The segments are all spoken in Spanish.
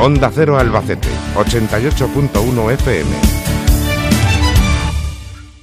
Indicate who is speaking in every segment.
Speaker 1: Onda Cero Albacete, 88.1 FM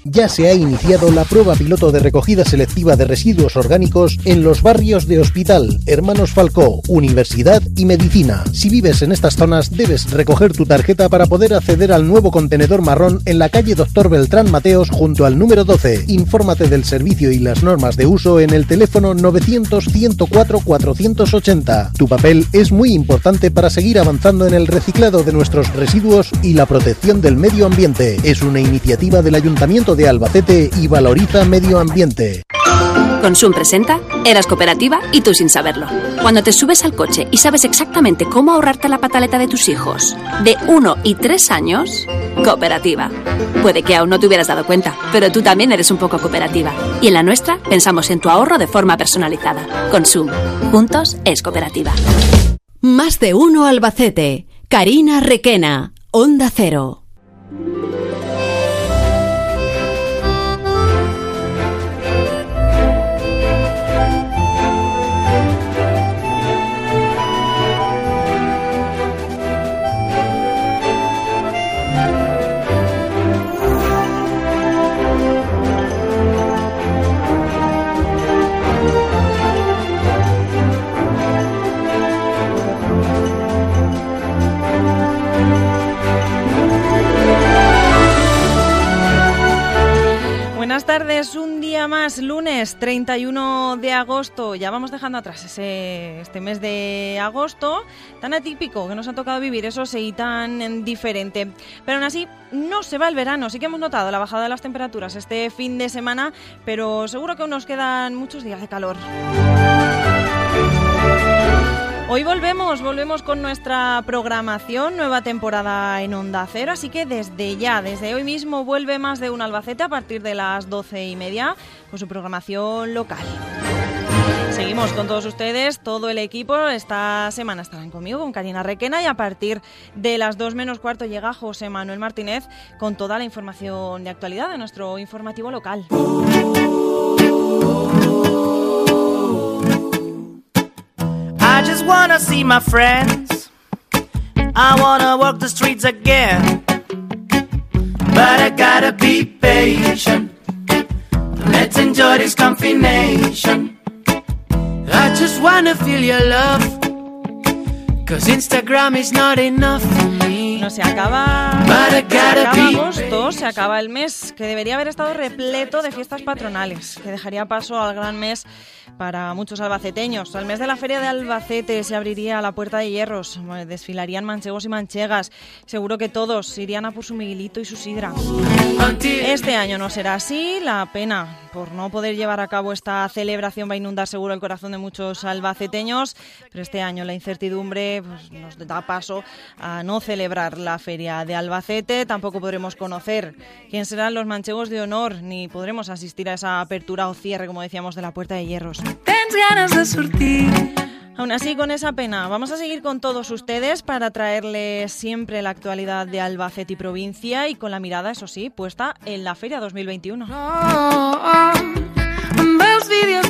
Speaker 2: ya se ha iniciado la prueba piloto de recogida selectiva de residuos orgánicos en los barrios de Hospital, Hermanos Falcó, Universidad y Medicina. Si vives en estas zonas, debes recoger tu tarjeta para poder acceder al nuevo contenedor marrón en la calle Doctor Beltrán Mateos junto al número 12. Infórmate del servicio y las normas de uso en el teléfono 900-104-480. Tu papel es muy importante para seguir avanzando en el reciclado de nuestros residuos y la protección del medio ambiente. Es una iniciativa del Ayuntamiento de Albacete y valoriza medio ambiente.
Speaker 3: Consum presenta Eras cooperativa y tú sin saberlo. Cuando te subes al coche y sabes exactamente cómo ahorrarte la pataleta de tus hijos, de 1 y 3 años, cooperativa. Puede que aún no te hubieras dado cuenta, pero tú también eres un poco cooperativa. Y en la nuestra pensamos en tu ahorro de forma personalizada. Consum. Juntos es cooperativa.
Speaker 4: Más de uno Albacete. Karina Requena. Onda Cero.
Speaker 5: Buenas tardes, un día más, lunes 31 de agosto. Ya vamos dejando atrás ese, este mes de agosto tan atípico que nos ha tocado vivir, eso sí, tan diferente. Pero aún así, no se va el verano. Sí que hemos notado la bajada de las temperaturas este fin de semana, pero seguro que aún nos quedan muchos días de calor. Hoy volvemos, volvemos con nuestra programación, nueva temporada en Onda Cero, así que desde ya, desde hoy mismo vuelve más de un Albacete a partir de las doce y media con su programación local. Seguimos con todos ustedes, todo el equipo. Esta semana estarán conmigo, con Karina Requena, y a partir de las dos menos cuarto llega José Manuel Martínez con toda la información de actualidad de nuestro informativo local. I just wanna see my friends. I wanna walk the streets again. But I gotta be patient. Let's enjoy this combination. I just wanna feel your love. Cause Instagram is not enough for me. No se acaba, se acaba agosto, se acaba el mes que debería haber estado repleto de fiestas patronales, que dejaría paso al gran mes para muchos albaceteños. Al mes de la Feria de Albacete se abriría la puerta de hierros, desfilarían manchegos y manchegas. Seguro que todos irían a por su Miguelito y su sidra. Este año no será así. La pena por no poder llevar a cabo esta celebración va a inundar seguro el corazón de muchos albaceteños, pero este año la incertidumbre pues, nos da paso a no celebrar la Feria de Albacete. Tampoco podremos conocer quién serán los manchegos de honor, ni podremos asistir a esa apertura o cierre, como decíamos, de la puerta de hierros. Tens ganas de surtir. Aún así, con esa pena, vamos a seguir con todos ustedes para traerles siempre la actualidad de Albacete y provincia y con la mirada, eso sí, puesta en la Feria 2021. Oh, oh, vídeos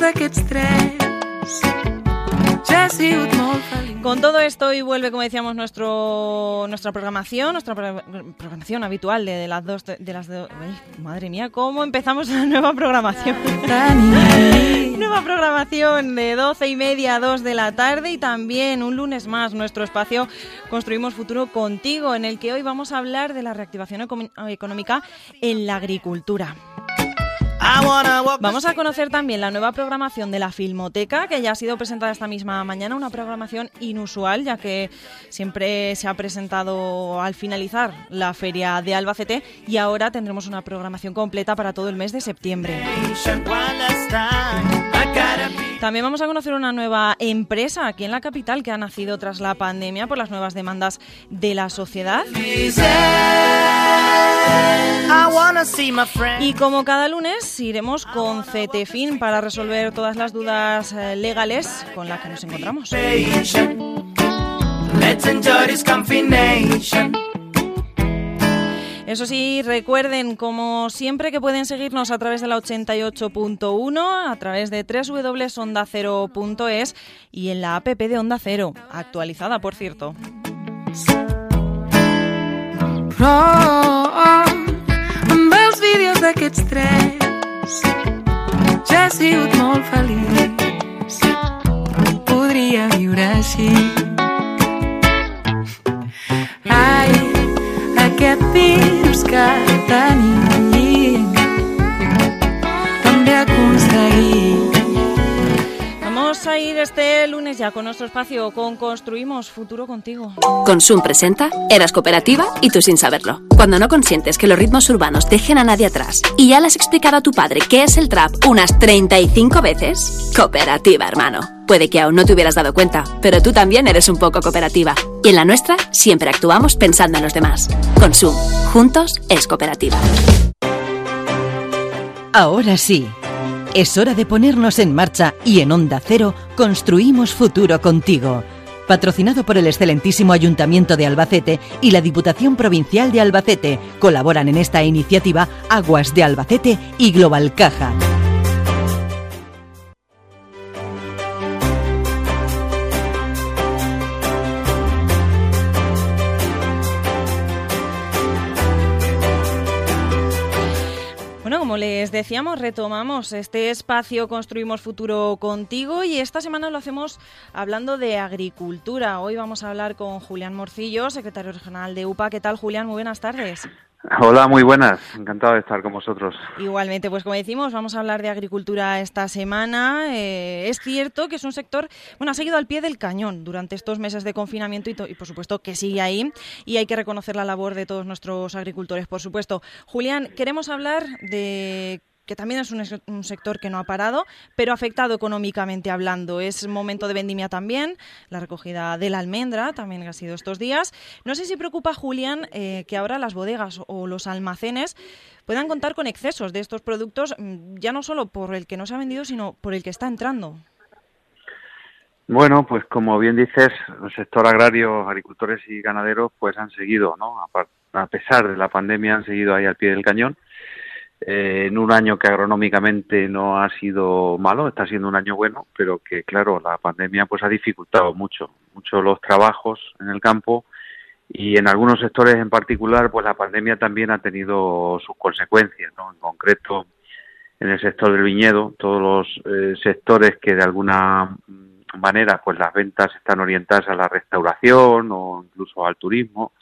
Speaker 5: con todo esto y vuelve, como decíamos, nuestro, nuestra programación, nuestra programación habitual de, las dos... De, las madre mía, ¿cómo empezamos la nueva programación? nueva programación de 12 y media a 2 de la tarde y también un lunes más nuestro espacio Construimos Futuro contigo, en el que hoy vamos a hablar de la reactivación económica en la agricultura. Vamos a conocer también la nueva programación de la Filmoteca, que ya ha sido presentada esta misma mañana, una programación inusual, ya que siempre se ha presentado al finalizar la feria de Albacete y ahora tendremos una programación completa para todo el mes de septiembre. También vamos a conocer una nueva empresa aquí en la capital que ha nacido tras la pandemia por las nuevas demandas de la sociedad. Y como cada lunes iremos con CETEFIN para resolver todas las dudas eh, legales con las que nos encontramos. Eso sí, recuerden, como siempre, que pueden seguirnos a través de la 88.1, a través de www.ondacero.es y en la app de Onda Cero, actualizada, por cierto.
Speaker 6: Virus
Speaker 5: a ir este lunes ya con nuestro espacio con Construimos Futuro Contigo.
Speaker 3: Consum presenta Eras cooperativa y tú sin saberlo. Cuando no consientes que los ritmos urbanos dejen a nadie atrás y ya le has explicado a tu padre qué es el trap unas 35 veces, cooperativa, hermano. Puede que aún no te hubieras dado cuenta, pero tú también eres un poco cooperativa. Y en la nuestra siempre actuamos pensando en los demás. Consum, juntos es cooperativa.
Speaker 7: Ahora sí. Es hora de ponernos en marcha y en Onda Cero construimos futuro contigo. Patrocinado por el excelentísimo Ayuntamiento de Albacete y la Diputación Provincial de Albacete, colaboran en esta iniciativa Aguas de Albacete y Global Caja.
Speaker 5: Les decíamos, retomamos este espacio Construimos Futuro contigo y esta semana lo hacemos hablando de agricultura. Hoy vamos a hablar con Julián Morcillo, secretario regional de UPA. ¿Qué tal, Julián? Muy buenas tardes.
Speaker 8: Hola, muy buenas. Encantado de estar con vosotros.
Speaker 5: Igualmente, pues como decimos, vamos a hablar de agricultura esta semana. Eh, es cierto que es un sector, bueno, ha seguido al pie del cañón durante estos meses de confinamiento y, y, por supuesto que sigue ahí y hay que reconocer la labor de todos nuestros agricultores, por supuesto. Julián, queremos hablar de que también es un, un, sector que no ha parado, pero afectado económicamente hablando. Es momento de vendimia también, la recogida de la almendra también ha sido estos días. No sé si preocupa, Julián, eh, que ahora las bodegas o los almacenes puedan contar con excesos de estos productos, ya no solo por el que no se ha vendido, sino por el que está entrando.
Speaker 8: Bueno, pues como bien dices, el sector agrario, agricultores y ganaderos, pues han seguido, ¿no? A, a pesar de la pandemia, han seguido ahí al pie del cañón eh, en un año que agronómicamente no ha sido malo, está siendo un año bueno, pero que claro, la pandemia pues ha dificultado mucho, mucho los trabajos en el campo y en algunos sectores en particular pues la pandemia también ha tenido sus consecuencias, ¿no? En concreto en el sector del viñedo, todos los eh, sectores que de alguna manera pues las ventas están orientadas a la restauración o incluso al turismo,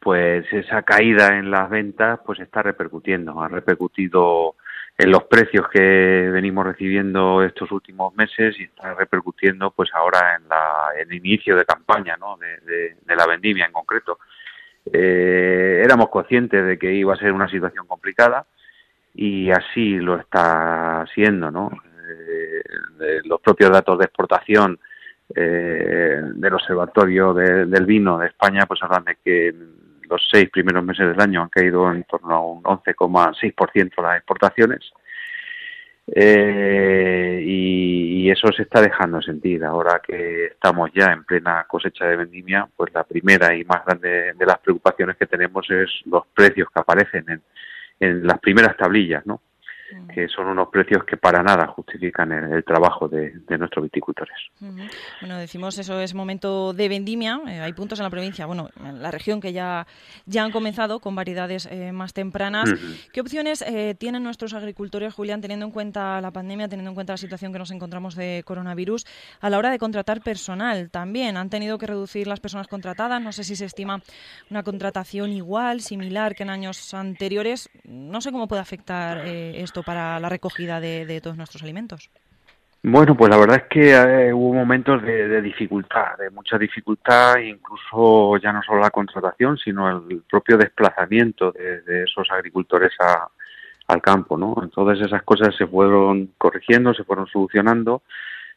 Speaker 8: pues esa caída en las ventas pues está repercutiendo, ha repercutido en los precios que venimos recibiendo estos últimos meses y está repercutiendo pues ahora en, la, el inicio de campaña ¿no? de, de, la vendimia en concreto. Eh, éramos conscientes de que iba a ser una situación complicada y así lo está siendo, ¿no? Eh, los propios datos de exportación eh, del Observatorio de, del Vino de España pues hablan de que los seis primeros meses del año han caído en torno a un 11,6% las exportaciones. Eh, y, eso se está dejando sentir. Ahora que estamos ya en plena cosecha de vendimia, pues la primera y más grande de las preocupaciones que tenemos es los precios que aparecen en, en las primeras tablillas, ¿no? Que son unos precios que para nada justifican el, el trabajo de, de, nuestros viticultores.
Speaker 5: Uh -huh. Bueno, decimos eso es momento de vendimia. Eh, hay puntos en la provincia, bueno, en la región que ya, ya han comenzado con variedades eh, más tempranas. Uh -huh. ¿Qué opciones eh, tienen nuestros agricultores, Julián, teniendo en cuenta la pandemia, teniendo en cuenta la situación que nos encontramos de coronavirus, a la hora de contratar personal también? ¿Han tenido que reducir las personas contratadas? No sé si se estima una contratación igual, similar que en años anteriores. No sé cómo puede afectar esto para la recogida de, todos nuestros alimentos?
Speaker 8: Bueno, pues la verdad es que eh, hubo momentos de, dificultad, de mucha dificultad, incluso ya no solo la contratación, sino el propio desplazamiento de, de esos agricultores a, al campo, ¿no? Entonces esas cosas se fueron corrigiendo, se fueron solucionando.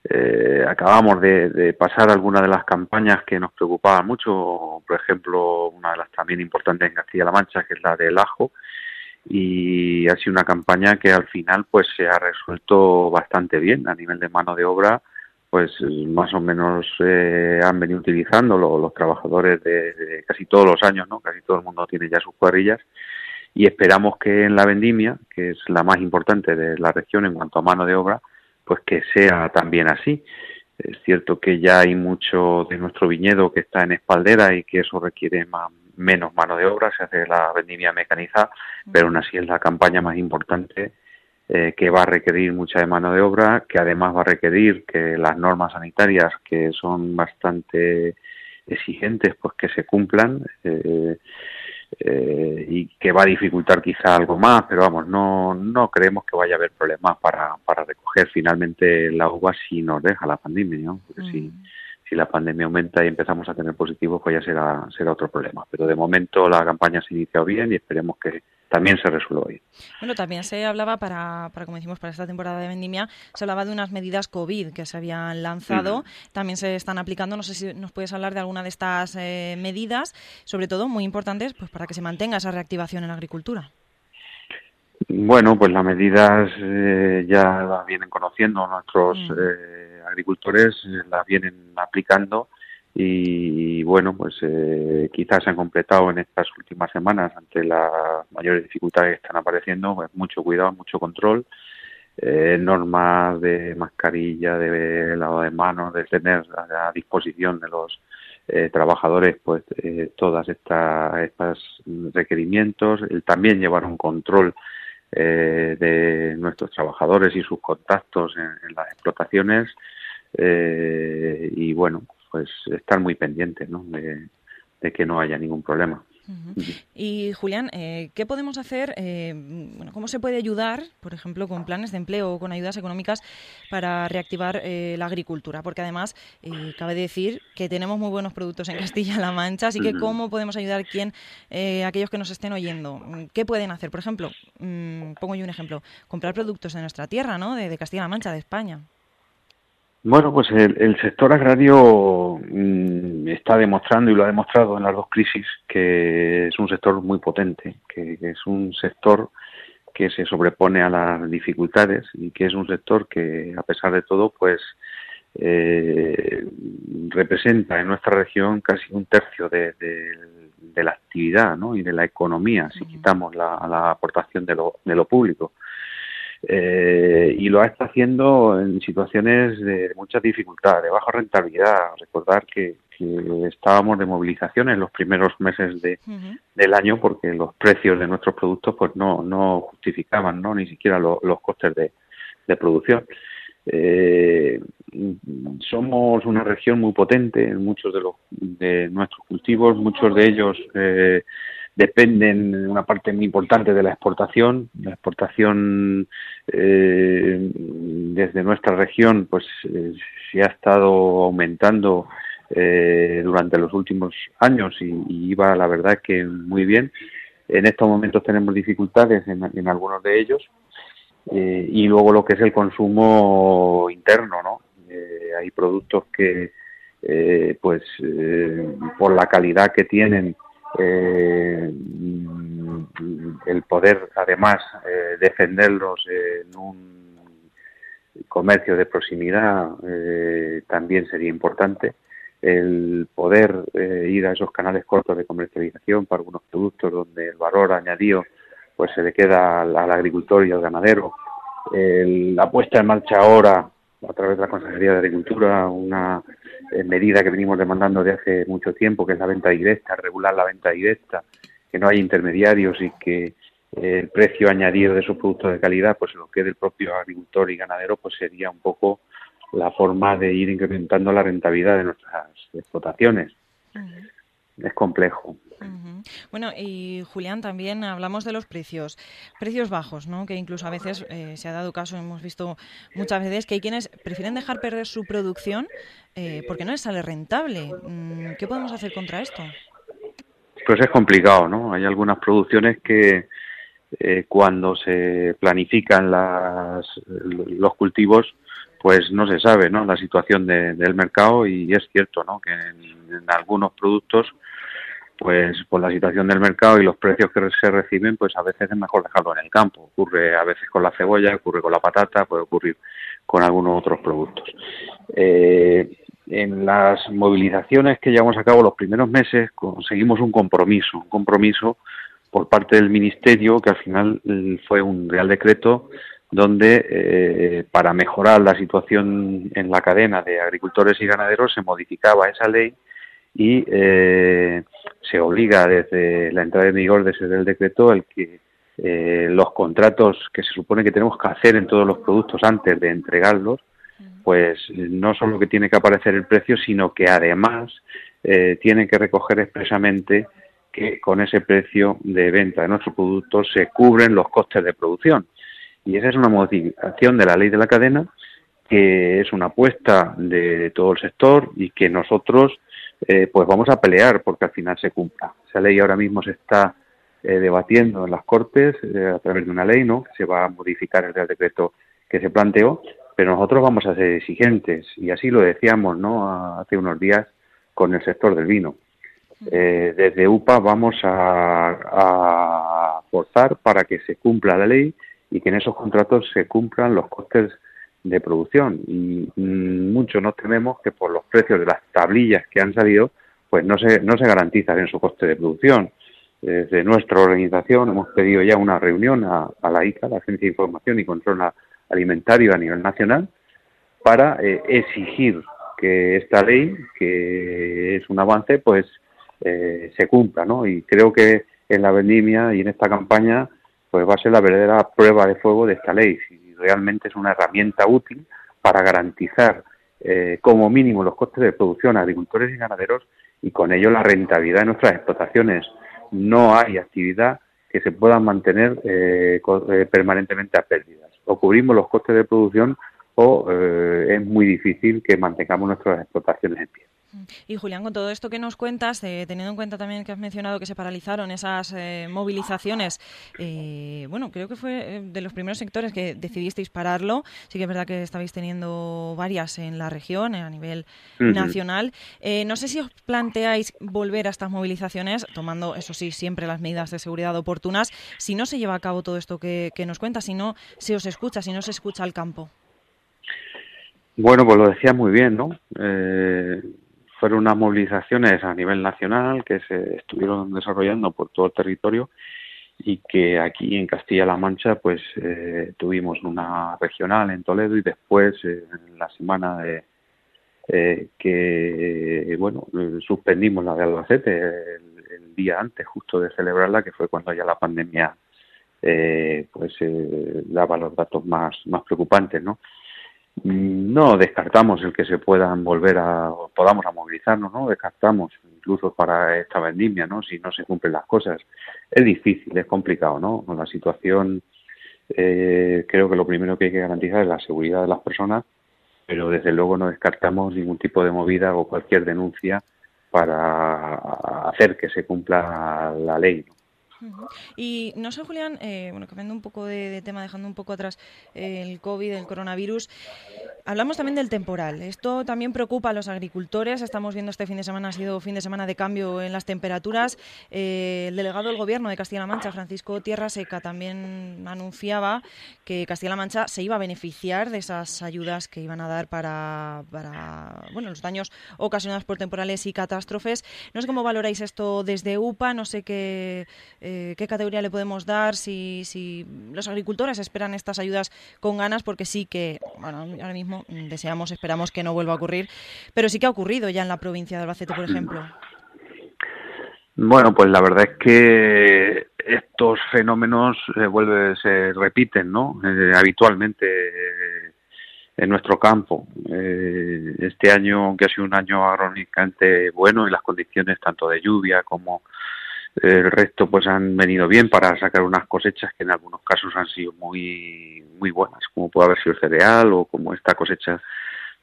Speaker 8: Eh, acabamos de, de, pasar algunas de las campañas que nos preocupaban mucho, por ejemplo, una de las también importantes en Castilla-La Mancha, que es la del ajo, y ha sido una campaña que al final pues se ha resuelto bastante bien. A nivel de mano de obra pues más o menos eh, han venido utilizando lo, los trabajadores de, casi todos los años no casi todo el mundo tiene ya sus cuadrillas. Y esperamos que en la vendimia que es la más importante de la región en cuanto a mano de obra pues que sea también así. Es cierto que ya hay mucho de nuestro viñedo que está en espaldera y que eso requiere más, menos mano de obra, se hace la vendimia mecanizada, pero aún así es la campaña más importante eh, que va a requerir mucha de mano de obra, que además va a requerir que las normas sanitarias, que son bastante exigentes, pues que se cumplan. Eh, eh, y que va a dificultar quizá algo más, pero vamos, no, no creemos que vaya a haber problemas para, para recoger finalmente la uva si nos deja la pandemia, ¿no? Porque si, mm. si la pandemia aumenta y empezamos a tener positivos, pues ya será, será otro problema. Pero de momento la campaña se ha iniciado bien y esperemos que, también se resuelve hoy.
Speaker 5: Bueno, también se hablaba para, para, como decimos, para esta temporada de vendimia, se hablaba de unas medidas COVID que se habían lanzado, también se están aplicando. No sé si nos puedes hablar de alguna de estas eh, medidas, sobre todo muy importantes, pues para que se mantenga esa reactivación en la agricultura.
Speaker 8: Bueno, pues las medidas eh, ya las vienen conociendo nuestros eh, agricultores, las vienen aplicando y bueno, pues eh, quizás se han completado en estas últimas semanas ante las mayores dificultades que están apareciendo, pues mucho cuidado, mucho control, eh, normas de mascarilla, de lavado de manos, de tener a, disposición de los eh, trabajadores pues eh, todas estas estas requerimientos, también llevar un control eh, de nuestros trabajadores y sus contactos en, las explotaciones eh, y bueno pues estar muy pendientes ¿no? de, que no haya ningún problema.
Speaker 5: Y Julián, eh, ¿qué podemos hacer? Eh, bueno, ¿Cómo se puede ayudar, por ejemplo, con planes de empleo o con ayudas económicas para reactivar eh, la agricultura? Porque además, cabe decir que tenemos muy buenos productos en Castilla-La Mancha, así que ¿cómo podemos ayudar quién, aquellos que nos estén oyendo? ¿Qué pueden hacer? Por ejemplo, mm, pongo yo un ejemplo, comprar productos de nuestra tierra, ¿no? de Castilla-La Mancha, de España.
Speaker 8: Bueno, pues el, sector agrario mm, está demostrando y lo ha demostrado en las dos crisis que es un sector muy potente, que, es un sector que se sobrepone a las dificultades y que es un sector que, a pesar de todo, pues eh, representa en nuestra región casi un tercio de, la actividad ¿no? y de la economía, si quitamos la, la aportación de lo, de lo público. Eh, y lo está haciendo en situaciones de mucha dificultad, de baja rentabilidad. Recordar que, estábamos de movilización en los primeros meses de, del año porque los precios de nuestros productos pues no, no justificaban no ni siquiera los costes de, de producción. Eh, somos una región muy potente en muchos de, los, de nuestros cultivos, muchos de ellos eh, dependen en una parte muy importante de la exportación. La exportación eh, desde nuestra región pues eh, se ha estado aumentando eh, durante los últimos años y, iba la verdad que muy bien. En estos momentos tenemos dificultades en, en algunos de ellos y luego lo que es el consumo interno, ¿no? hay productos que pues por la calidad que tienen eh, el poder además eh, defenderlos en un comercio de proximidad eh, también sería importante. El poder eh, ir a esos canales cortos de comercialización para algunos productos donde el valor añadido pues se le queda al, agricultor y al ganadero. La puesta en marcha ahora a través de la Consejería de Agricultura una eh, medida que venimos demandando de hace mucho tiempo, que es la venta directa, regular la venta directa, que no haya intermediarios y que eh, el precio añadido de esos productos de calidad pues lo quede el propio agricultor y ganadero, pues sería un poco la forma de ir incrementando la rentabilidad de nuestras explotaciones. Es complejo.
Speaker 5: Bueno, y Julián, también hablamos de los precios, precios bajos, ¿no? Que incluso a veces eh, se ha dado caso, hemos visto muchas veces que hay quienes prefieren dejar perder su producción eh, porque no les sale rentable. Mm, ¿Qué podemos hacer contra esto?
Speaker 8: Pues es complicado, ¿no? Hay algunas producciones que eh, cuando se planifican las, los cultivos, pues no se sabe, ¿no? La situación del mercado y es cierto, ¿no? Que en algunos productos pues por la situación del mercado y los precios que se reciben, pues a veces es mejor dejarlo en el campo. Ocurre a veces con la cebolla, ocurre con la patata, puede ocurrir con algunos otros productos. Eh, en las movilizaciones que llevamos a cabo los primeros meses conseguimos un compromiso, un compromiso por parte del Ministerio que al final fue un Real Decreto donde eh, para mejorar la situación en la cadena de agricultores y ganaderos se modificaba esa ley y eh, se obliga desde la entrada en vigor de ese del decreto el que eh, los contratos que se supone que tenemos que hacer en todos los productos antes de entregarlos, pues no solo que tiene que aparecer el precio, sino que además eh, tienen que recoger expresamente que con ese precio de venta de nuestros productos se cubren los costes de producción. Y esa es una modificación de la ley de la cadena que es una apuesta de todo el sector y que nosotros eh, pues vamos a pelear porque al final se cumpla. Esa ley ahora mismo se está eh, debatiendo en las Cortes eh, a través de una ley, ¿no? Que se va a modificar el Real Decreto que se planteó, pero nosotros vamos a ser exigentes y así lo decíamos, ¿no? Hace unos días con el sector del vino. Desde UPA vamos a, a, forzar para que se cumpla la ley y que en esos contratos se cumplan los costes de producción. Y mm, mucho nos tememos que por los precios de las tablillas que han salido, pues no se, no se garantiza bien su coste de producción. Desde nuestra organización hemos pedido ya una reunión a, la ICA, la Agencia de Información y Control Alimentario a nivel nacional, para eh, exigir que esta ley, que es un avance, pues eh, se cumpla, ¿no? Y creo que en la vendimia y en esta campaña pues va a ser la verdadera prueba de fuego de esta ley, realmente es una herramienta útil para garantizar eh, como mínimo los costes de producción a agricultores y ganaderos y con ello la rentabilidad de nuestras explotaciones. No hay actividad que se pueda mantener eh, eh permanentemente a pérdidas. O cubrimos los costes de producción o eh, es muy difícil que mantengamos nuestras explotaciones en pie.
Speaker 5: Y Julián, con todo esto que nos cuentas, eh, teniendo en cuenta también que has mencionado que se paralizaron esas eh, movilizaciones, eh, bueno, creo que fue de los primeros sectores que decidisteis pararlo. Sí que es verdad que estabais teniendo varias en la región, a nivel nacional. no sé si os planteáis volver a estas movilizaciones, tomando, eso sí, siempre las medidas de seguridad oportunas, si no se lleva a cabo todo esto que, que nos cuentas, si no se os escucha, si no se escucha al campo.
Speaker 8: Bueno, pues lo decía muy bien, ¿no? Eh, fueron unas movilizaciones a nivel nacional que se estuvieron desarrollando por todo el territorio y que aquí en Castilla-La Mancha pues eh, tuvimos una regional en Toledo y después eh, en la semana de eh, que bueno suspendimos la de Albacete el, día antes justo de celebrarla que fue cuando ya la pandemia pues daba los datos más más preocupantes no no descartamos el que se puedan volver a, podamos a movilizarnos, ¿no? Descartamos incluso para esta vendimia, ¿no? Si no se cumplen las cosas. Es difícil, es complicado, ¿no? Con la situación, eh, creo que lo primero que hay que garantizar es la seguridad de las personas, pero desde luego no descartamos ningún tipo de movida o cualquier denuncia para hacer que se cumpla la ley,
Speaker 5: Y no sé, Julián, eh, bueno, cambiando un poco de, tema, dejando un poco atrás el COVID, el coronavirus, hablamos también del temporal. Esto también preocupa a los agricultores. Estamos viendo este fin de semana, ha sido fin de semana de cambio en las temperaturas. Eh, el delegado del Gobierno de Castilla-La Mancha, Francisco Tierra Seca, también anunciaba que Castilla-La Mancha se iba a beneficiar de esas ayudas que iban a dar para, para bueno, los daños ocasionados por temporales y catástrofes. No sé cómo valoráis esto desde UPA, no sé qué. Eh, eh, qué categoría le podemos dar, si, si los agricultores esperan estas ayudas con ganas, porque sí que, ahora mismo deseamos, esperamos que no vuelva a ocurrir, pero sí que ha ocurrido ya en la provincia de Albacete, por ejemplo.
Speaker 8: Bueno, pues la verdad es que estos fenómenos eh, se repiten, ¿no? Eh, habitualmente en nuestro campo. este año, aunque ha sido un año agronómicamente bueno y las condiciones tanto de lluvia como el resto pues han venido bien para sacar unas cosechas que en algunos casos han sido muy muy buenas, como puede haber sido el cereal o como esta cosecha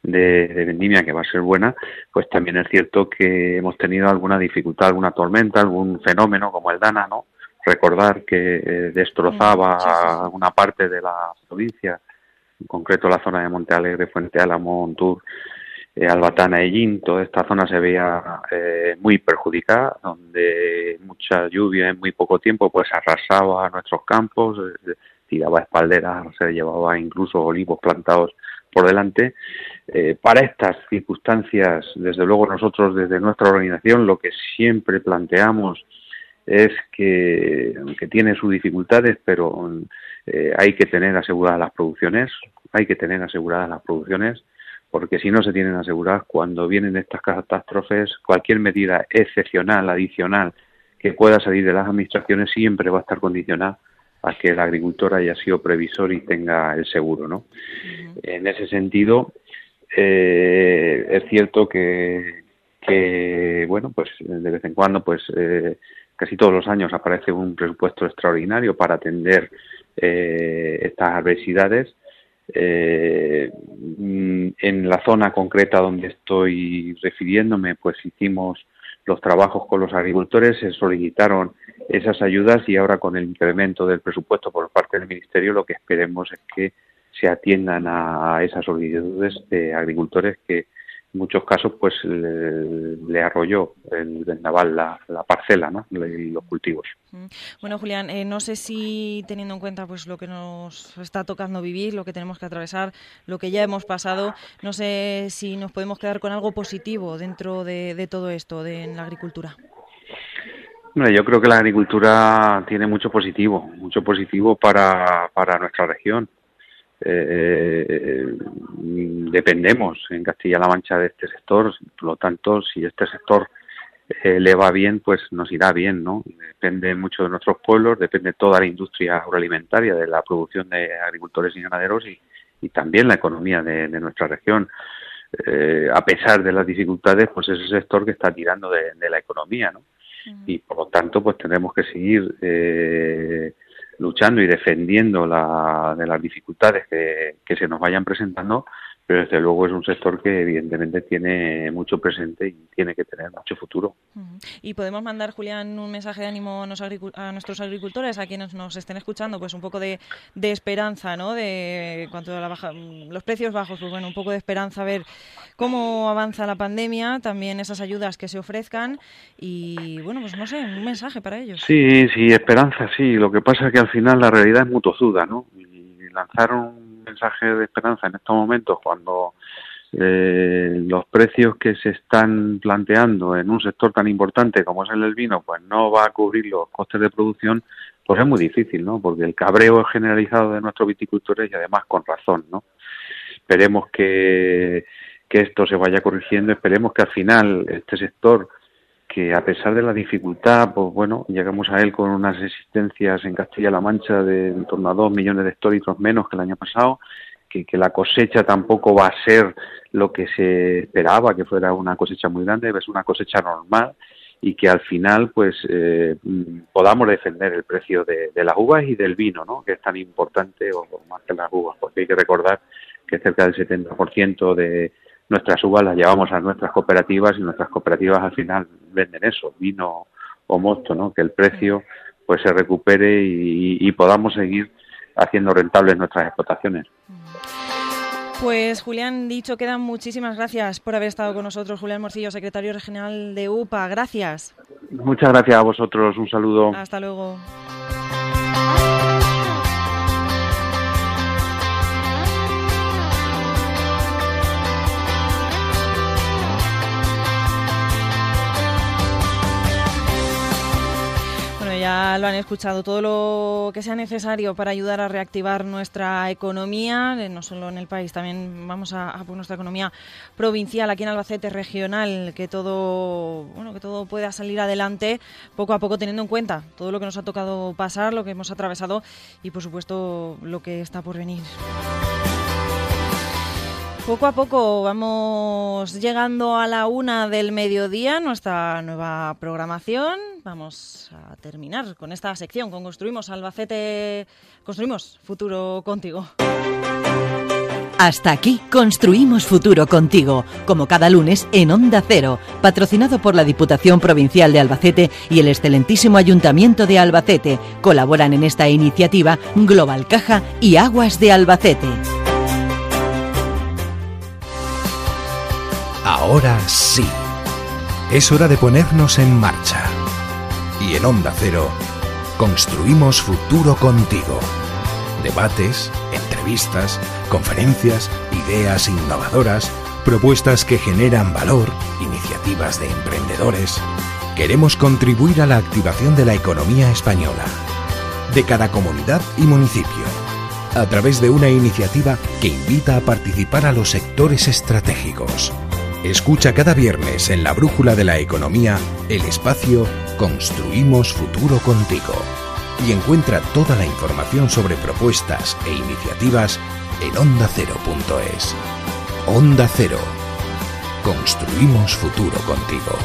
Speaker 8: de, vendimia que va a ser buena, pues también es cierto que hemos tenido alguna dificultad, alguna tormenta, algún fenómeno como el Dana, ¿no? Recordar que eh, destrozaba una parte de la provincia, en concreto la zona de Monte Alegre, Fuente Álamo, Montur, eh, Albatana y toda esta zona se veía eh, muy perjudicada, donde mucha lluvia en muy poco tiempo pues arrasaba nuestros campos, eh, tiraba espalderas, se llevaba incluso olivos plantados por delante. para estas circunstancias, desde luego nosotros desde nuestra organización lo que siempre planteamos es que, aunque tiene sus dificultades, pero eh, hay que tener aseguradas las producciones, hay que tener aseguradas las producciones, porque si no se tienen aseguradas, cuando vienen estas catástrofes, cualquier medida excepcional, adicional, que pueda salir de las administraciones siempre va a estar condicionada a que el agricultor haya sido previsor y tenga el seguro, ¿no? En ese sentido, eh, es cierto que, que, bueno, pues de vez en cuando, pues eh, casi todos los años aparece un presupuesto extraordinario para atender eh, estas adversidades. Eh, en la zona concreta donde estoy refiriéndome, pues hicimos los trabajos con los agricultores, se solicitaron esas ayudas y ahora con el incremento del presupuesto por parte del Ministerio lo que esperemos es que se atiendan a esas solicitudes de agricultores que en muchos casos pues le, arrolló el vendaval la, la parcela ¿no? y los cultivos.
Speaker 5: Bueno, Julián, eh, no sé si teniendo en cuenta pues lo que nos está tocando vivir, lo que tenemos que atravesar, lo que ya hemos pasado, no sé si nos podemos quedar con algo positivo dentro de, todo esto de, en la agricultura.
Speaker 8: Bueno, yo creo que la agricultura tiene mucho positivo, mucho positivo para, para nuestra región eh, dependemos en Castilla-La Mancha de este sector, por lo tanto, si este sector eh, le va bien, pues nos irá bien, ¿no? Depende mucho de nuestros pueblos, depende toda la industria agroalimentaria, de la producción de agricultores y ganaderos y, y también la economía de, nuestra región. Eh, a pesar de las dificultades, pues es el sector que está tirando de, de la economía, ¿no? Y por lo tanto, pues tendremos que seguir eh, luchando y defendiendo la, de las dificultades que, que se nos vayan presentando, pero desde luego es un sector que evidentemente tiene mucho presente y tiene que tener mucho futuro.
Speaker 5: Y podemos mandar, Julián, un mensaje de ánimo a nuestros agricultores, a quienes nos estén escuchando, pues un poco de, de esperanza, ¿no? De cuanto a la baja, los precios bajos, pues bueno, un poco de esperanza, a ver cómo avanza la pandemia, también esas ayudas que se ofrezcan y, bueno, pues no sé, un mensaje para ellos.
Speaker 8: Sí, sí, esperanza, sí. Lo que pasa es que al final la realidad es muy tozuda, ¿no? Y lanzaron mensaje de esperanza en estos momentos cuando eh, los precios que se están planteando en un sector tan importante como es el del vino, pues no va a cubrir los costes de producción, pues es muy difícil, ¿no? Porque el cabreo es generalizado de nuestros viticultores y además con razón, ¿no? Esperemos que, que esto se vaya corrigiendo, esperemos que al final este sector que a pesar de la dificultad, pues bueno, llegamos a él con unas existencias en Castilla-La Mancha de en torno a dos millones de hectolitros menos que el año pasado, que, que, la cosecha tampoco va a ser lo que se esperaba, que fuera una cosecha muy grande, es una cosecha normal y que al final pues eh, podamos defender el precio de, las uvas y del vino, ¿no? que es tan importante o más que las uvas, porque hay que recordar que cerca del 70% de nuestras uvas las llevamos a nuestras cooperativas y nuestras cooperativas al final venden eso, vino o mosto, ¿no? Que el precio pues se recupere y, podamos seguir haciendo rentables nuestras explotaciones.
Speaker 5: Pues Julián, dicho quedan muchísimas gracias por haber estado con nosotros, Julián Morcillo, secretario regional de UPA. Gracias.
Speaker 8: Muchas gracias a vosotros, un saludo.
Speaker 5: Hasta luego. Ya lo han escuchado, todo lo que sea necesario para ayudar a reactivar nuestra economía, eh, no solo en el país, también vamos a, por nuestra economía provincial, aquí en Albacete regional, que todo, bueno, que todo pueda salir adelante poco a poco teniendo en cuenta todo lo que nos ha tocado pasar, lo que hemos atravesado y por supuesto lo que está por venir. Poco a poco vamos llegando a la una del mediodía, nuestra nueva programación. Vamos a terminar con esta sección, con Construimos Albacete, Construimos Futuro contigo.
Speaker 7: Hasta aquí Construimos Futuro contigo, como cada lunes en Onda Cero, patrocinado por la Diputación Provincial de Albacete y el excelentísimo Ayuntamiento de Albacete. Colaboran en esta iniciativa Global Caja y Aguas de Albacete.
Speaker 9: Ahora sí. Es hora de ponernos en marcha. Y en Onda Cero, construimos futuro contigo. Debates, entrevistas, conferencias, ideas innovadoras, propuestas que generan valor, iniciativas de emprendedores. Queremos contribuir a la activación de la economía española. de cada comunidad y municipio, a través de una iniciativa que invita a participar a los sectores estratégicos. Escucha cada viernes en la Brújula de la Economía el espacio Construimos Futuro contigo y encuentra toda la información sobre propuestas e iniciativas en ondacero.es. Onda Cero. Construimos futuro contigo.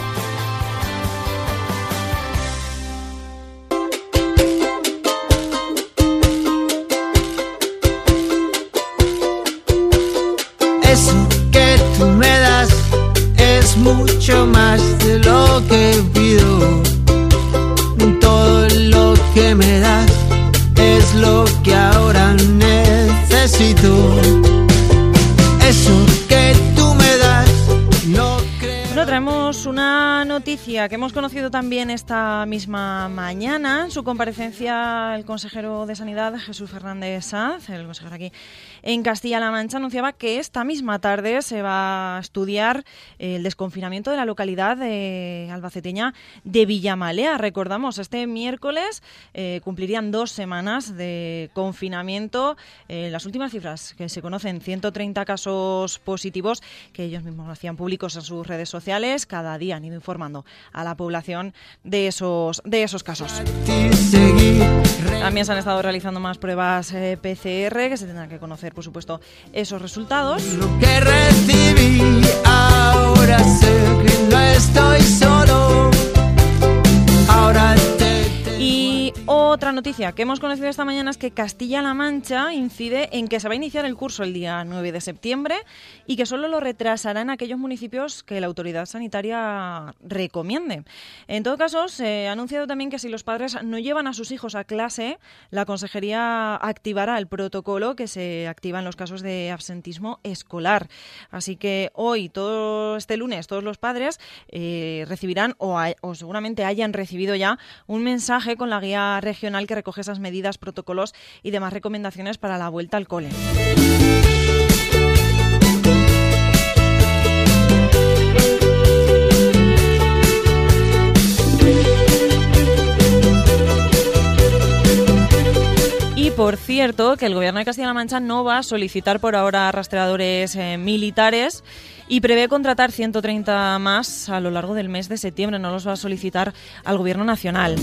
Speaker 10: Mucho más de lo que pido. Todo lo que me das es lo que ahora necesito. Eso que tú me das no creo.
Speaker 5: Bueno, traemos una noticia que hemos conocido también esta misma mañana. En su comparecencia, el consejero de Sanidad, Jesús Fernández Sanz, el consejero aquí en Castilla-La Mancha, anunciaba que esta misma tarde se va a estudiar el desconfinamiento de la localidad de albaceteña de Villamalea. Recordamos, este miércoles eh, cumplirían dos semanas de confinamiento. Eh, las últimas cifras que se conocen, 130 casos positivos que ellos mismos hacían públicos en sus redes sociales. Cada día han ido informando a la población de esos, de esos casos. También se han estado realizando más pruebas eh, PCR que se tendrán que conocer, por supuesto, esos resultados.
Speaker 10: Lo que recibí, ahora sé que no estoy solo. Ahora
Speaker 5: otra noticia que hemos conocido esta mañana es que Castilla-La Mancha incide en que se va a iniciar el curso el día 9 de septiembre y que solo lo retrasará en aquellos municipios que la autoridad sanitaria recomiende. En todo caso, se ha anunciado también que si los padres no llevan a sus hijos a clase, la consejería activará el protocolo que se activa en los casos de absentismo escolar. Así que hoy, todo este lunes, todos los padres eh, recibirán o, o seguramente hayan recibido ya un mensaje con la guía regional que recoge esas medidas, protocolos y demás recomendaciones para la vuelta al cole. Y por cierto, que el gobierno de Castilla-La Mancha no va a solicitar por ahora rastreadores eh, militares y prevé contratar 130 más a lo largo del mes de septiembre. No los va a solicitar al gobierno nacional.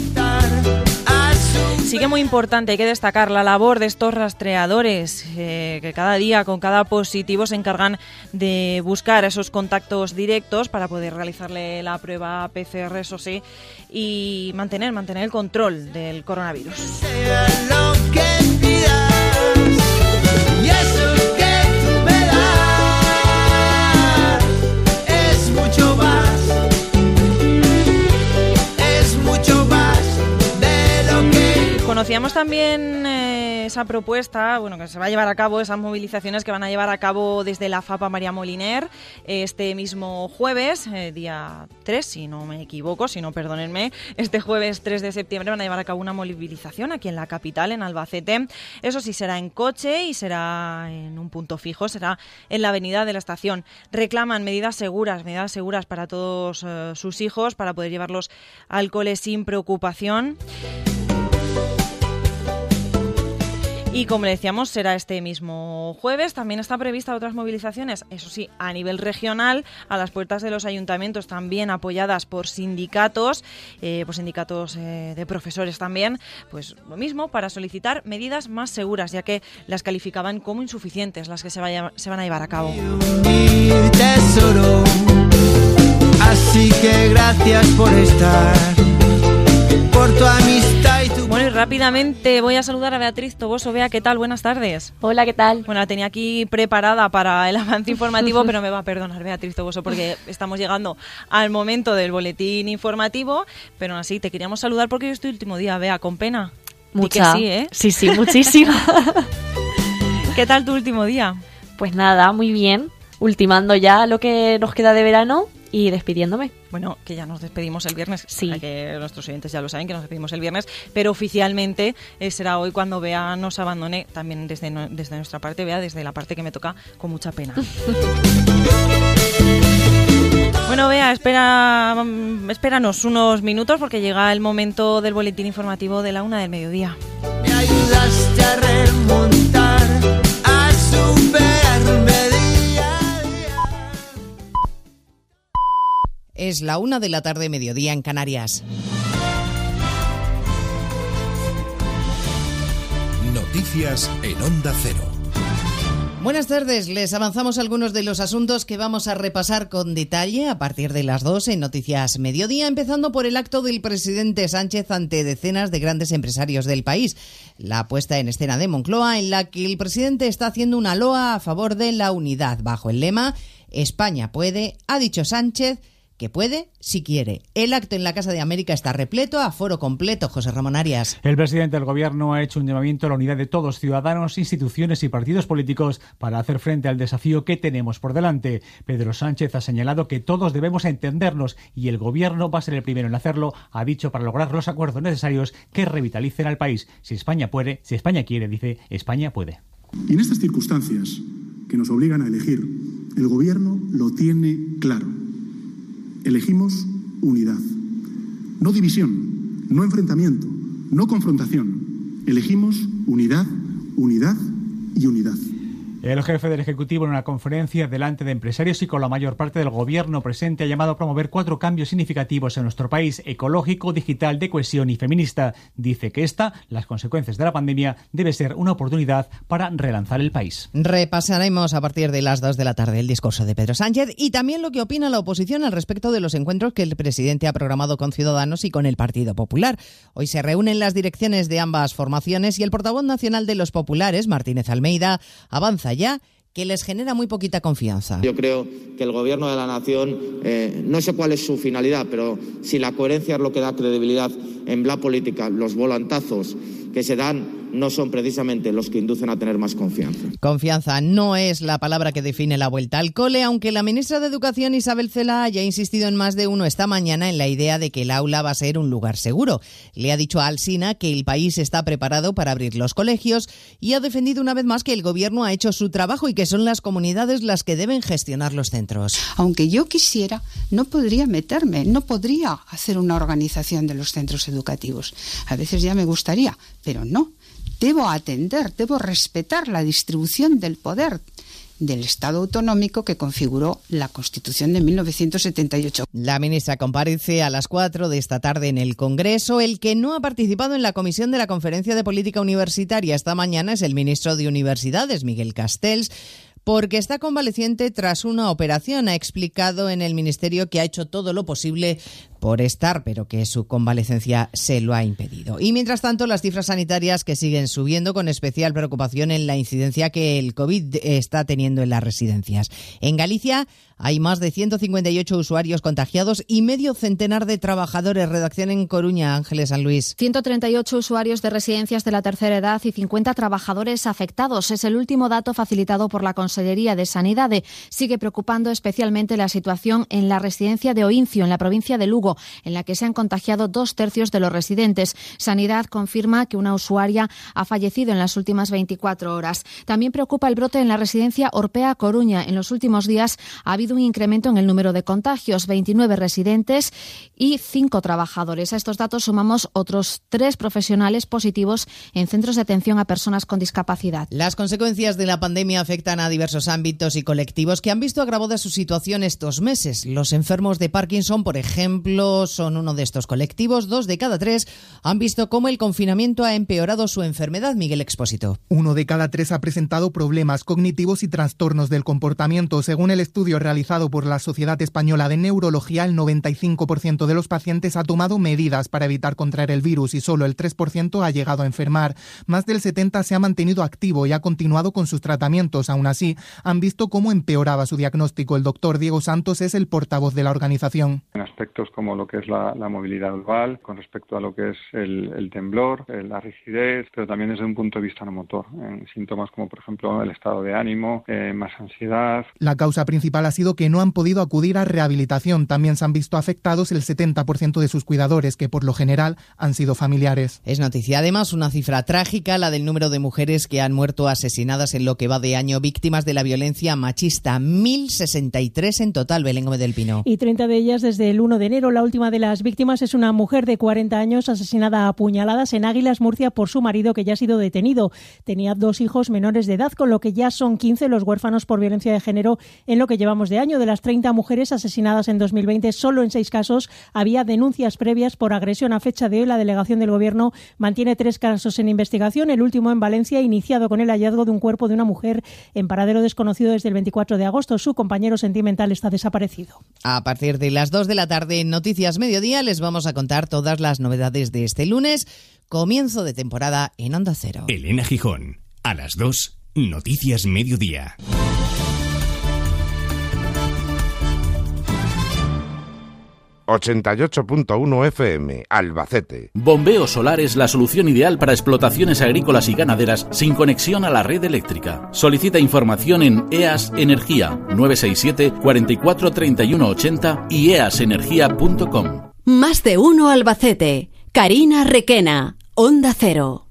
Speaker 5: Sí que muy importante, hay que destacar la labor de estos rastreadores eh, que cada día con cada positivo se encargan de buscar esos contactos directos para poder realizarle la prueba PCR, eso sí, y mantener, mantener el control del coronavirus. Conocíamos también eh, esa propuesta, bueno, que se va a llevar a cabo, esas movilizaciones que van a llevar a cabo desde la FAPA María Moliner eh, este mismo jueves, eh, día 3, si no me equivoco, si no, perdónenme, este jueves 3 de septiembre van a llevar a cabo una movilización aquí en la capital, en Albacete. Eso sí, será en coche y será en un punto fijo, será en la avenida de la estación. Reclaman medidas seguras, medidas seguras para todos sus hijos, para poder llevarlos al cole sin preocupación. Y como le decíamos, será este mismo jueves. También está prevista otras movilizaciones, eso sí, a nivel regional, a las puertas de los ayuntamientos, también apoyadas por sindicatos, eh, por sindicatos eh, de profesores también. Pues lo mismo, para solicitar medidas más seguras, ya que las calificaban como insuficientes las que se, van a llevar a cabo.
Speaker 10: Así que gracias por estar, por tu amistad
Speaker 5: rápidamente voy a saludar a Beatriz Toboso. Bea, ¿qué tal? Buenas tardes.
Speaker 11: Hola, ¿qué tal?
Speaker 5: Bueno, la tenía aquí preparada para el avance informativo, pero me va a perdonar Beatriz Toboso porque estamos llegando al momento del boletín informativo. Pero aún así, te queríamos saludar porque hoy es tu último día, Bea, con pena.
Speaker 11: Mucha.
Speaker 5: que sí, ¿eh?
Speaker 11: Sí, sí, muchísima.
Speaker 5: ¿Qué tal tu último día?
Speaker 11: pues nada, muy bien. Ultimando ya lo que nos queda de verano y despidiéndome.
Speaker 5: Bueno, que ya nos despedimos el viernes.
Speaker 11: Sí.
Speaker 5: Para que nuestros oyentes ya lo saben, que nos despedimos el viernes. Pero oficialmente eh, será hoy cuando Bea nos abandone, también desde, no- desde nuestra parte, Bea, desde la parte que me toca, con mucha pena. Bueno, vea, espera, espéranos unos minutos porque llega el momento del boletín informativo de la una del mediodía.
Speaker 10: Me ayudaste a remontar, a superarme
Speaker 12: Es la una de la tarde, mediodía en Canarias.
Speaker 9: Noticias en Onda Cero.
Speaker 12: Buenas tardes, les avanzamos algunos de los asuntos que vamos a repasar con detalle a partir de las 2 en Noticias Mediodía, empezando por el acto del presidente Sánchez ante decenas de grandes empresarios del país. La puesta en escena de Moncloa, en la que el presidente está haciendo una loa a favor de la unidad, bajo el lema España puede, ha dicho Sánchez, que puede si quiere. El acto en la Casa de América está repleto, a foro completo, José Ramón Arias.
Speaker 13: El presidente del Gobierno ha hecho un llamamiento a la unidad de todos, ciudadanos, instituciones y partidos políticos, para hacer frente al desafío que tenemos por delante. Pedro Sánchez ha señalado que todos debemos entendernos y el Gobierno va a ser el primero en hacerlo, ha dicho, para lograr los acuerdos necesarios que revitalicen al país. Si España puede, si España quiere, dice, España puede.
Speaker 14: Y en estas circunstancias que nos obligan a elegir, el Gobierno lo tiene claro. Elegimos unidad. No división, no enfrentamiento, no confrontación. Elegimos unidad, unidad y unidad.
Speaker 13: El jefe del Ejecutivo en una conferencia delante de empresarios y con la mayor parte del gobierno presente ha llamado a promover cuatro cambios significativos en nuestro país, ecológico, digital, de cohesión y feminista. Dice que esta, las consecuencias de la pandemia, debe ser una oportunidad para relanzar el país.
Speaker 12: Repasaremos a partir de las 2 de la tarde el discurso de Pedro Sánchez y también lo que opina la oposición al respecto de los encuentros que el presidente ha programado con Ciudadanos y con el Partido Popular. Hoy se reúnen las direcciones de ambas formaciones y el portavoz nacional de los populares, Martínez Almeida, avanza ya que les genera muy poquita confianza.
Speaker 15: Yo creo que el Gobierno de la Nación, eh, no sé cuál es su finalidad, pero si la coherencia es lo que da credibilidad en la política, los volantazos que se dan no son precisamente los que inducen a tener más confianza.
Speaker 12: Confianza no es la palabra que define la vuelta al cole, aunque la ministra de Educación Isabel Cela haya insistido en más de uno esta mañana en la idea de que el aula va a ser un lugar seguro. Le ha dicho a Alsina que el país está preparado para abrir los colegios y ha defendido una vez más que el gobierno ha hecho su trabajo y que son las comunidades las que deben gestionar los centros.
Speaker 16: Aunque yo quisiera, no podría meterme, no podría hacer una organización de los centros educativos. A veces ya me gustaría, pero no. Debo atender, debo respetar la distribución del poder del Estado autonómico que configuró la Constitución de 1978.
Speaker 12: La ministra comparece a las 4 de esta tarde en el Congreso. El que no ha participado en la comisión de la Conferencia de Política Universitaria esta mañana es el ministro de Universidades, Miguel Castells porque está convaleciente tras una operación. Ha explicado en el Ministerio que ha hecho todo lo posible por estar, pero que su convalecencia se lo ha impedido. Y mientras tanto, las cifras sanitarias que siguen subiendo con especial preocupación en la incidencia que el COVID está teniendo en las residencias. En Galicia hay más de 158 usuarios contagiados y medio centenar de trabajadores. Redacción en Coruña, Ángeles San Luis.
Speaker 17: 138 usuarios de residencias de la tercera edad y 50 trabajadores afectados. Es el último dato facilitado por la Consellería de Sanidad. Sigue preocupando especialmente la situación en la residencia de Oincio, en la provincia de Lugo, en la que se han contagiado dos tercios de los residentes. Sanidad confirma que una usuaria ha fallecido en las últimas 24 horas. También preocupa el brote en la residencia Orpea Coruña. En los últimos días ha habido un incremento en el número de contagios, 29 residentes y 5 trabajadores. A estos datos sumamos otros tres profesionales positivos en centros de atención a personas con discapacidad.
Speaker 12: Las consecuencias de la pandemia afectan a diversos ámbitos y colectivos que han visto agravada su situación estos meses. Los enfermos de Parkinson, por ejemplo, son uno de estos colectivos. Dos de cada tres han visto cómo el confinamiento ha empeorado su enfermedad. Miguel Expósito.
Speaker 18: Uno de cada tres ha presentado problemas cognitivos y trastornos del comportamiento. Según el estudio realizado por la Sociedad Española de Neurología, el 95% de los pacientes ha tomado medidas para evitar contraer el virus y solo el 3% ha llegado a enfermar. Más del 70% se ha mantenido activo y ha continuado con sus tratamientos. Aún así, han visto cómo empeoraba su diagnóstico. El doctor Diego Santos es el portavoz de la organización.
Speaker 19: En aspectos como como lo que es la, movilidad global, con respecto a lo que es el, temblor, eh, la rigidez, pero también desde un punto de vista no motor, en síntomas como por ejemplo el estado de ánimo, eh, más ansiedad.
Speaker 18: La causa principal ha sido que no han podido acudir a rehabilitación. También se han visto afectados el 70% de sus cuidadores, que por lo general han sido familiares.
Speaker 12: Es noticia además una cifra trágica, la del número de mujeres que han muerto asesinadas en lo que va de año víctimas de la violencia machista. 1.063 en total, Belén Gómez del Pino.
Speaker 20: Y 30 de ellas desde el 1 de enero. La última de las víctimas es una mujer de 40 años asesinada a puñaladas en Águilas, Murcia, por su marido que ya ha sido detenido. Tenía dos hijos menores de edad, con lo que ya son 15 los huérfanos por violencia de género en lo que llevamos de año. De las 30 mujeres asesinadas en 2020, solo en seis casos había denuncias previas por agresión. A fecha de hoy, la delegación del Gobierno mantiene tres casos en investigación. El último en Valencia, iniciado con el hallazgo de un cuerpo de una mujer en paradero desconocido desde el 24 de agosto. Su compañero sentimental está desaparecido.
Speaker 12: A partir de las 2 de la tarde en Noticias Mediodía les vamos a contar todas las novedades de este lunes, comienzo de temporada en Onda Cero.
Speaker 9: Elena Gijón, a las 2, Noticias Mediodía.
Speaker 1: 88.1 FM, Albacete.
Speaker 21: Bombeo solar es la solución ideal para explotaciones agrícolas y ganaderas sin conexión a la red eléctrica. Solicita información en EAS Energía 967 44 31 80 y easenergia.com.
Speaker 22: Más de uno Albacete. Karina Requena, Onda Cero.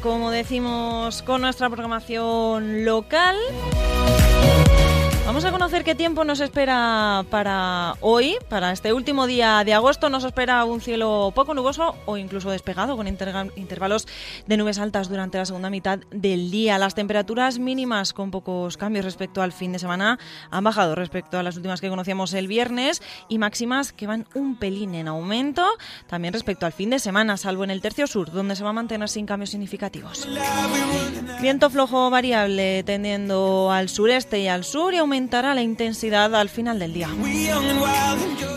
Speaker 5: Como decimos, con nuestra programación local. Vamos a conocer qué tiempo nos espera para hoy, para este último día de agosto. Nos espera un cielo poco nuboso o incluso despegado, con intervalos de nubes altas durante la segunda mitad del día. Las temperaturas mínimas con pocos cambios respecto al fin de semana han bajado respecto a las últimas que conocíamos el viernes y máximas que van un pelín en aumento también respecto al fin de semana, salvo en el tercio sur, donde se va a mantener sin cambios significativos. Viento flojo variable tendiendo al sureste y al sur y aumentando aumentará la intensidad al final del día.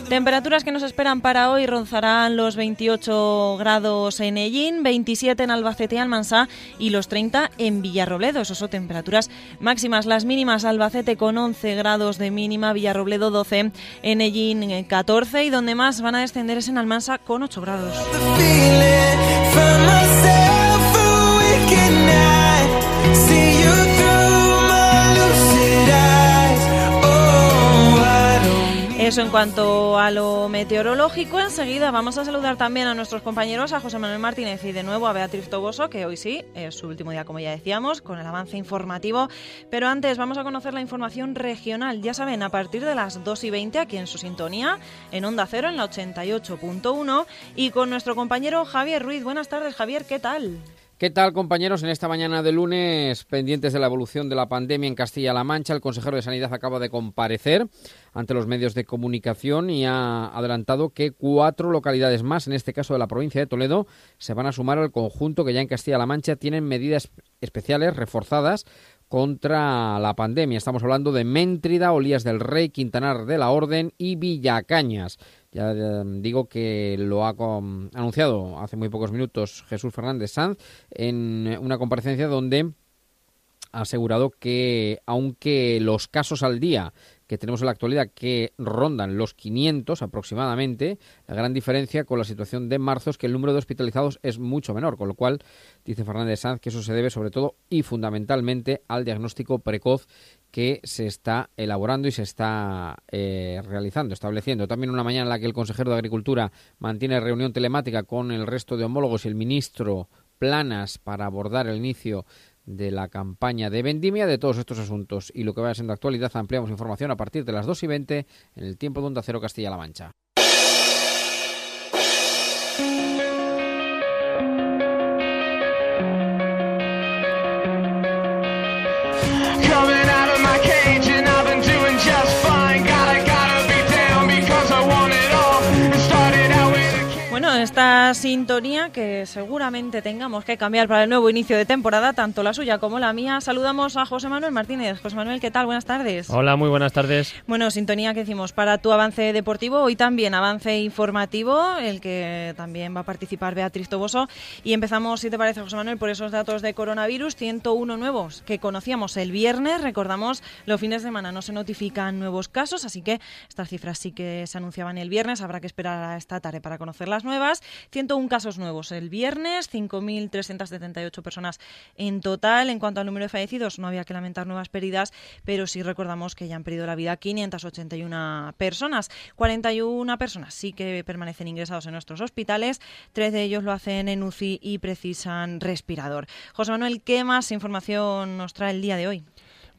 Speaker 5: Temperaturas que nos esperan para hoy rozarán los 28 grados en Ellín, 27 en Albacete y Almansa y los 30 en Villarrobledo. Esas son temperaturas máximas. Las mínimas Albacete con 11 grados de mínima, Villarrobledo 12, en Ellín 14 y donde más van a descender es en Almansa con 8 grados. Eso en cuanto a lo meteorológico. Enseguida vamos a saludar también a nuestros compañeros, a José Manuel Martínez y de nuevo a Beatriz Toboso, que hoy sí es su último día, como ya decíamos, con el avance informativo. Pero antes vamos a conocer la información regional. Ya saben, a partir de las 2 y 20 aquí en su sintonía, en Onda Cero, en la 88.1, y con nuestro compañero Javier Ruiz. Buenas tardes, Javier, ¿qué tal?
Speaker 23: ¿Qué tal, compañeros? En esta mañana de lunes, pendientes de la evolución de la pandemia en Castilla-La Mancha, el consejero de Sanidad acaba de comparecer ante los medios de comunicación y ha adelantado que cuatro localidades más, en este caso de la provincia de Toledo, se van a sumar al conjunto que ya en Castilla-La Mancha tienen medidas especiales reforzadas contra la pandemia. Estamos hablando de Méntrida, Olías del Rey, Quintanar de la Orden y Villacañas. Ya digo que lo ha anunciado hace muy pocos minutos Jesús Fernández Sanz en una comparecencia donde ha asegurado que aunque los casos al día que tenemos en la actualidad, que rondan los 500 aproximadamente. La gran diferencia con la situación de marzo es que el número de hospitalizados es mucho menor, con lo cual dice Fernández Sanz que eso se debe sobre todo y fundamentalmente al diagnóstico precoz que se está elaborando y se está eh, realizando, estableciendo. También una mañana en la que el consejero de Agricultura mantiene reunión telemática con el resto de homólogos y el ministro Planas para abordar el inicio de la campaña de vendimia de todos estos asuntos y lo que vaya siendo actualidad ampliamos información a partir de las 2 y 20 en el tiempo de Onda Cero Castilla-La Mancha.
Speaker 5: Sintonía que seguramente tengamos que cambiar para el nuevo inicio de temporada, tanto la suya como la mía. Saludamos a José Manuel Martínez. José Manuel, ¿qué tal? Buenas tardes.
Speaker 24: Hola, muy buenas tardes.
Speaker 5: Bueno, sintonía que decimos para tu avance deportivo, hoy también avance informativo, el que también va a participar Beatriz Toboso. Y empezamos, si te parece, José Manuel, por esos datos de coronavirus, 101 nuevos que conocíamos el viernes. Recordamos, los fines de semana no se notifican nuevos casos, así que estas cifras sí que se anunciaban el viernes. Habrá que esperar a esta tarde para conocer las nuevas. 101 casos nuevos el viernes, 5.378 personas en total. En cuanto al número de fallecidos, no había que lamentar nuevas pérdidas, pero sí recordamos que ya han perdido la vida 581 personas. 41 personas sí que permanecen ingresados en nuestros hospitales, tres de ellos lo hacen en UCI y precisan respirador. José Manuel, ¿qué más información nos trae el día de hoy?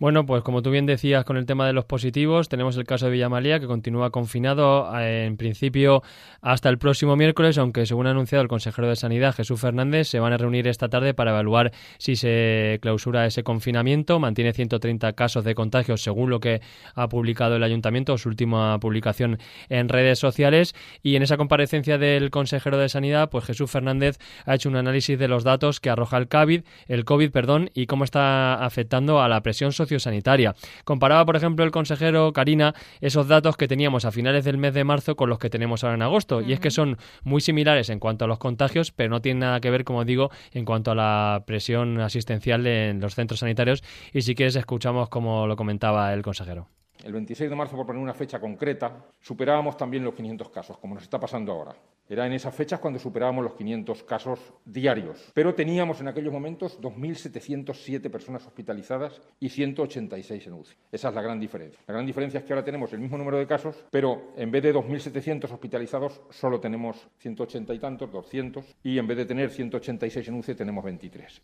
Speaker 24: Bueno, pues como tú bien decías con el tema de los positivos, tenemos el caso de Villamalía que continúa confinado eh, en principio hasta el próximo miércoles, aunque según ha anunciado el consejero de Sanidad Jesús Fernández, se van a reunir esta tarde para evaluar si se clausura ese confinamiento. Mantiene 130 casos de contagios según lo que ha publicado el ayuntamiento, su última publicación en redes sociales. Y en esa comparecencia del consejero de Sanidad, pues Jesús Fernández ha hecho un análisis de los datos que arroja el COVID, el COVID, perdón, y cómo está afectando a la presión social sanitaria. Comparaba, por ejemplo, el consejero Karina esos datos que teníamos a finales del mes de marzo con los que tenemos ahora en agosto. Y es que son muy similares en cuanto a los contagios, pero no tienen nada que ver, como digo, en cuanto a la presión asistencial en los centros sanitarios. Y si quieres, escuchamos como lo comentaba el consejero.
Speaker 25: El 26 de marzo, por poner una fecha concreta, superábamos también los 500 casos, como nos está pasando ahora. Era en esas fechas cuando superábamos los 500 casos diarios. Pero teníamos en aquellos momentos 2.707 personas hospitalizadas y 186 en UCI. Esa es la gran diferencia. La gran diferencia es que ahora tenemos el mismo número de casos, pero en vez de 2.700 hospitalizados solo tenemos 180 y tantos, 200, y en vez de tener 186 en UCI tenemos 23.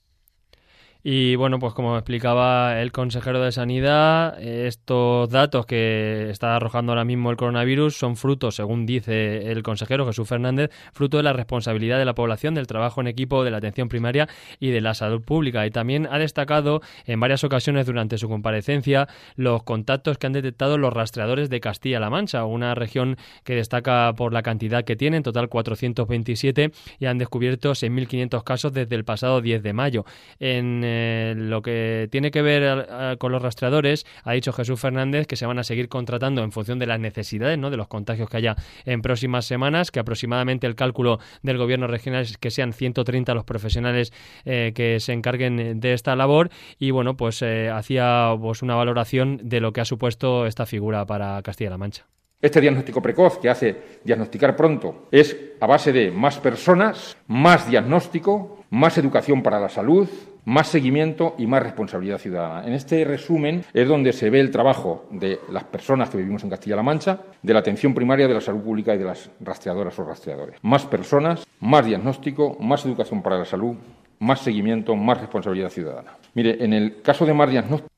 Speaker 24: Y bueno, pues como explicaba el consejero de Sanidad, estos datos que está arrojando ahora mismo el coronavirus son frutos, según dice el consejero Jesús Fernández, fruto de la responsabilidad de la población, del trabajo en equipo, de la atención primaria y de la salud pública. Y también ha destacado en varias ocasiones durante su comparecencia los contactos que han detectado los rastreadores de Castilla-La Mancha, una región que destaca por la cantidad que tiene, en total 427, y han descubierto 6.500 casos desde el pasado 10 de mayo. En eh, lo que tiene que ver eh, con los rastreadores, ha dicho Jesús Fernández que se van a seguir contratando en función de las necesidades, ¿no? de los contagios que haya en próximas semanas, que aproximadamente el cálculo del gobierno regional es que sean 130 los profesionales eh, que se encarguen de esta labor y bueno, pues hacía pues, una valoración de lo que ha supuesto esta figura para Castilla-La Mancha.
Speaker 25: Este diagnóstico precoz que hace diagnosticar pronto es a base de más personas, más diagnóstico, más educación para la salud, más seguimiento y más responsabilidad ciudadana. En este resumen es donde se ve el trabajo de las personas que vivimos en Castilla-La Mancha, de la atención primaria, de la salud pública y de las rastreadoras o rastreadores. Más personas, más diagnóstico, más educación para la salud, más seguimiento, más responsabilidad ciudadana. Mire, en el caso de más diagnóstico,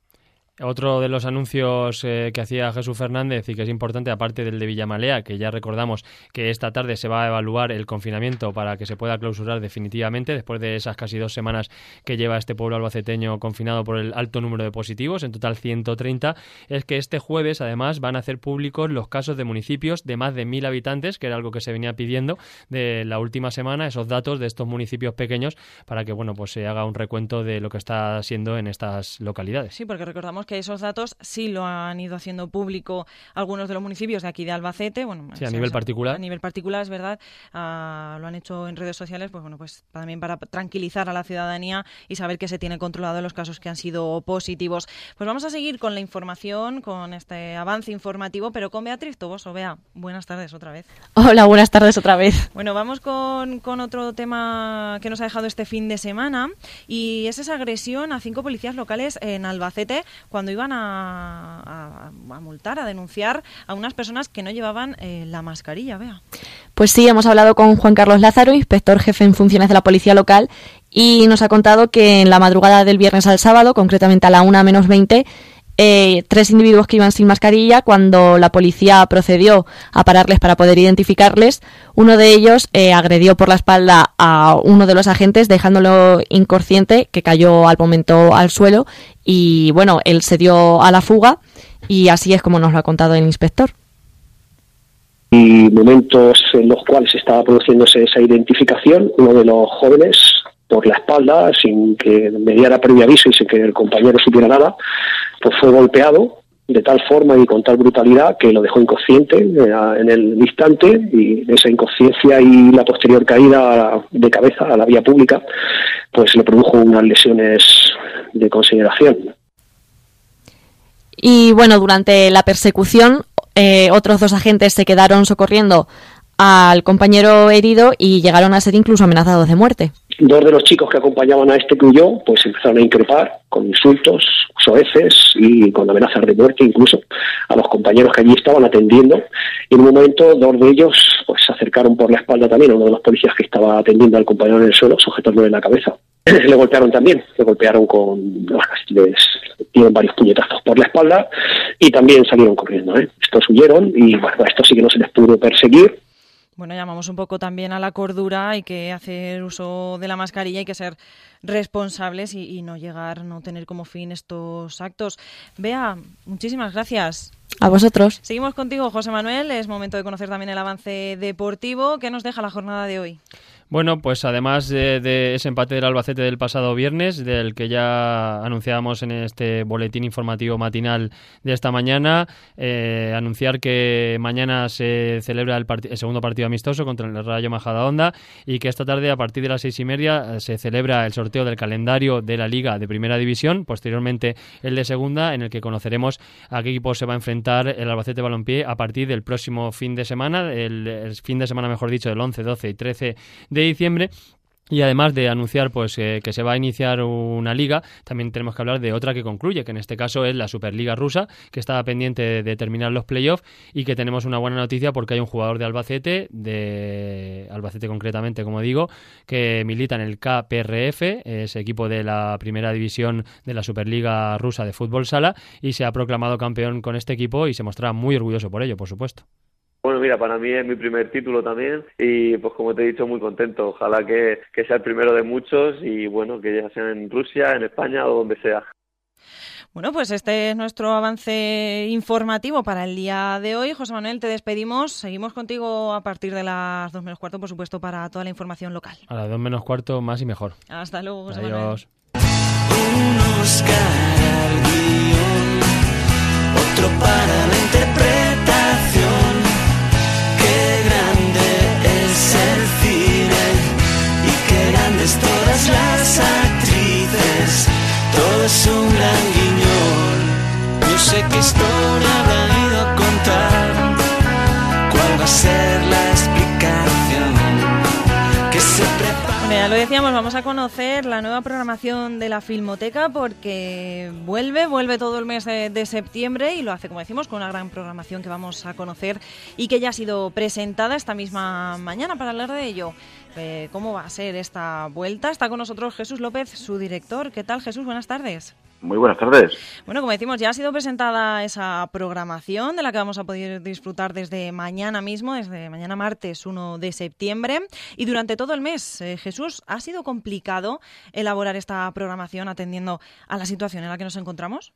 Speaker 24: otro de los anuncios eh, que hacía Jesús Fernández y que es importante, aparte del de Villamalea, que ya recordamos que esta tarde se va a evaluar el confinamiento para que se pueda clausurar definitivamente después de esas casi dos semanas que lleva este pueblo albaceteño confinado por el alto número de positivos, en total 130, es que este jueves además van a hacer públicos los casos de municipios de más de mil habitantes, que era algo que se venía pidiendo de la última semana, esos datos de estos municipios pequeños para que bueno pues se haga un recuento de lo que está siendo en estas localidades.
Speaker 5: Sí, porque recordamos esos datos sí lo han ido haciendo público algunos de los municipios de aquí de Albacete. Bueno,
Speaker 24: sí, a nivel particular.
Speaker 5: A nivel particular, es verdad. Ah, lo han hecho en redes sociales, pues bueno, pues también para tranquilizar a la ciudadanía y saber que se tiene controlado los casos que han sido positivos. Pues vamos a seguir con la información, con este avance informativo, pero con Beatriz Toboso. Vea, buenas tardes otra vez.
Speaker 11: Hola, buenas tardes otra vez.
Speaker 5: Bueno, vamos con, con otro tema que nos ha dejado este fin de semana y es esa agresión a cinco policías locales en Albacete cuando iban a, multar, a denunciar a unas personas que no llevaban eh, la mascarilla, vea.
Speaker 11: Pues sí, hemos hablado con Juan Carlos Lázaro, inspector jefe en funciones de la Policía Local, y nos ha contado que en la madrugada del viernes al sábado, concretamente a la una menos 20, eh, tres individuos que iban sin mascarilla, cuando la policía procedió a pararles para poder identificarles, uno de ellos eh, agredió por la espalda a uno de los agentes, dejándolo inconsciente, que cayó al momento al suelo, y bueno, él se dio a la fuga, y así es como nos lo ha contado el inspector.
Speaker 26: Y momentos en los cuales estaba produciéndose esa identificación, uno de los jóvenes por la espalda, sin que me diera previo aviso y sin que el compañero supiera nada, pues fue golpeado de tal forma y con tal brutalidad que lo dejó inconsciente eh, en el instante y esa inconsciencia y la posterior caída de cabeza a la vía pública pues le produjo unas lesiones de consideración.
Speaker 11: Y bueno, durante la persecución eh, otros dos agentes se quedaron socorriendo al compañero herido y llegaron a ser incluso amenazados de muerte.
Speaker 26: Dos de los chicos que acompañaban a este huyó, pues empezaron a increpar con insultos, soeces y con amenazas de muerte incluso a los compañeros que allí estaban atendiendo. Y en un momento dos de ellos pues se acercaron por la espalda también a uno de los policías que estaba atendiendo al compañero en el suelo, sujetándole en la cabeza. le golpearon también, le golpearon con, les dieron varios puñetazos por la espalda y también salieron corriendo. ¿eh? Estos huyeron y bueno, esto sí que no se les pudo perseguir.
Speaker 5: Bueno, llamamos un poco también a la cordura, hay que hacer uso de la mascarilla, hay que ser responsables y, y no llegar, no tener como fin estos actos. Bea, muchísimas gracias.
Speaker 11: A vosotros.
Speaker 5: Seguimos contigo, José Manuel. Es momento de conocer también el avance deportivo. ¿Qué nos deja la jornada de hoy?
Speaker 24: Bueno, pues además de, ese empate del Albacete del pasado viernes, del que ya anunciábamos en este boletín informativo matinal de esta mañana, eh, anunciar que mañana se celebra el, segundo partido amistoso contra el Rayo Majadahonda y que esta tarde a partir de las seis y media eh, se celebra el sorteo del calendario de la Liga de Primera División, posteriormente el de Segunda, en el que conoceremos a qué equipo se va a enfrentar el Albacete Balompié a partir del próximo fin de semana, el, el fin de semana mejor dicho, del 11, 12 y 13 de diciembre y además de anunciar pues eh, que se va a iniciar una liga, también tenemos que hablar de otra que concluye, que en este caso es la Superliga rusa, que estaba pendiente de, terminar los playoffs y que tenemos una buena noticia porque hay un jugador de Albacete, de Albacete concretamente, como digo, que milita en el KPRF, ese equipo de la primera división de la Superliga rusa de fútbol sala, y se ha proclamado campeón con este equipo y se mostrará muy orgulloso por ello, por supuesto.
Speaker 27: Bueno, mira, para mí es mi primer título también y pues como te he dicho, muy contento. Ojalá que, sea el primero de muchos y bueno, que ya sea en Rusia, en España o donde sea.
Speaker 5: Bueno, pues este es nuestro avance informativo para el día de hoy. José Manuel, te despedimos. Seguimos contigo a partir de las dos menos cuarto, por supuesto, para toda la información local.
Speaker 24: A las dos menos cuarto, más y mejor.
Speaker 5: Hasta luego, José
Speaker 24: Adiós.
Speaker 10: otro para la todas las actrices, todo es un gran guiñón. Yo sé qué historia habrá ido a contar, cuál va a ser la explicación que se prepara.
Speaker 5: Bueno, ya lo decíamos, vamos a conocer la nueva programación de la Filmoteca porque vuelve, vuelve todo el mes de, de, septiembre y lo hace, como decimos, con una gran programación que vamos a conocer y que ya ha sido presentada esta misma mañana para hablar de ello cómo va a ser esta vuelta. Está con nosotros Jesús López, su director. ¿Qué tal, Jesús? Buenas tardes.
Speaker 28: Muy buenas tardes.
Speaker 5: Bueno, como decimos, ya ha sido presentada esa programación de la que vamos a poder disfrutar desde mañana mismo, desde mañana martes 1 de septiembre. Y durante todo el mes, eh, Jesús, ¿ha sido complicado elaborar esta programación atendiendo a la situación en la que nos encontramos?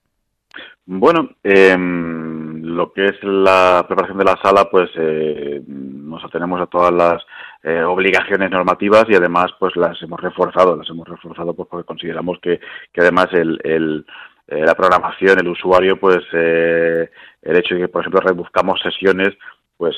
Speaker 28: Bueno, em, lo que es la preparación de la sala, pues eh, nos atenemos a todas las eh, obligaciones normativas y además pues las hemos reforzado, las hemos reforzado pues porque consideramos que, que además el, el, la programación, el usuario, pues el hecho de que, por ejemplo, rebuscamos sesiones, pues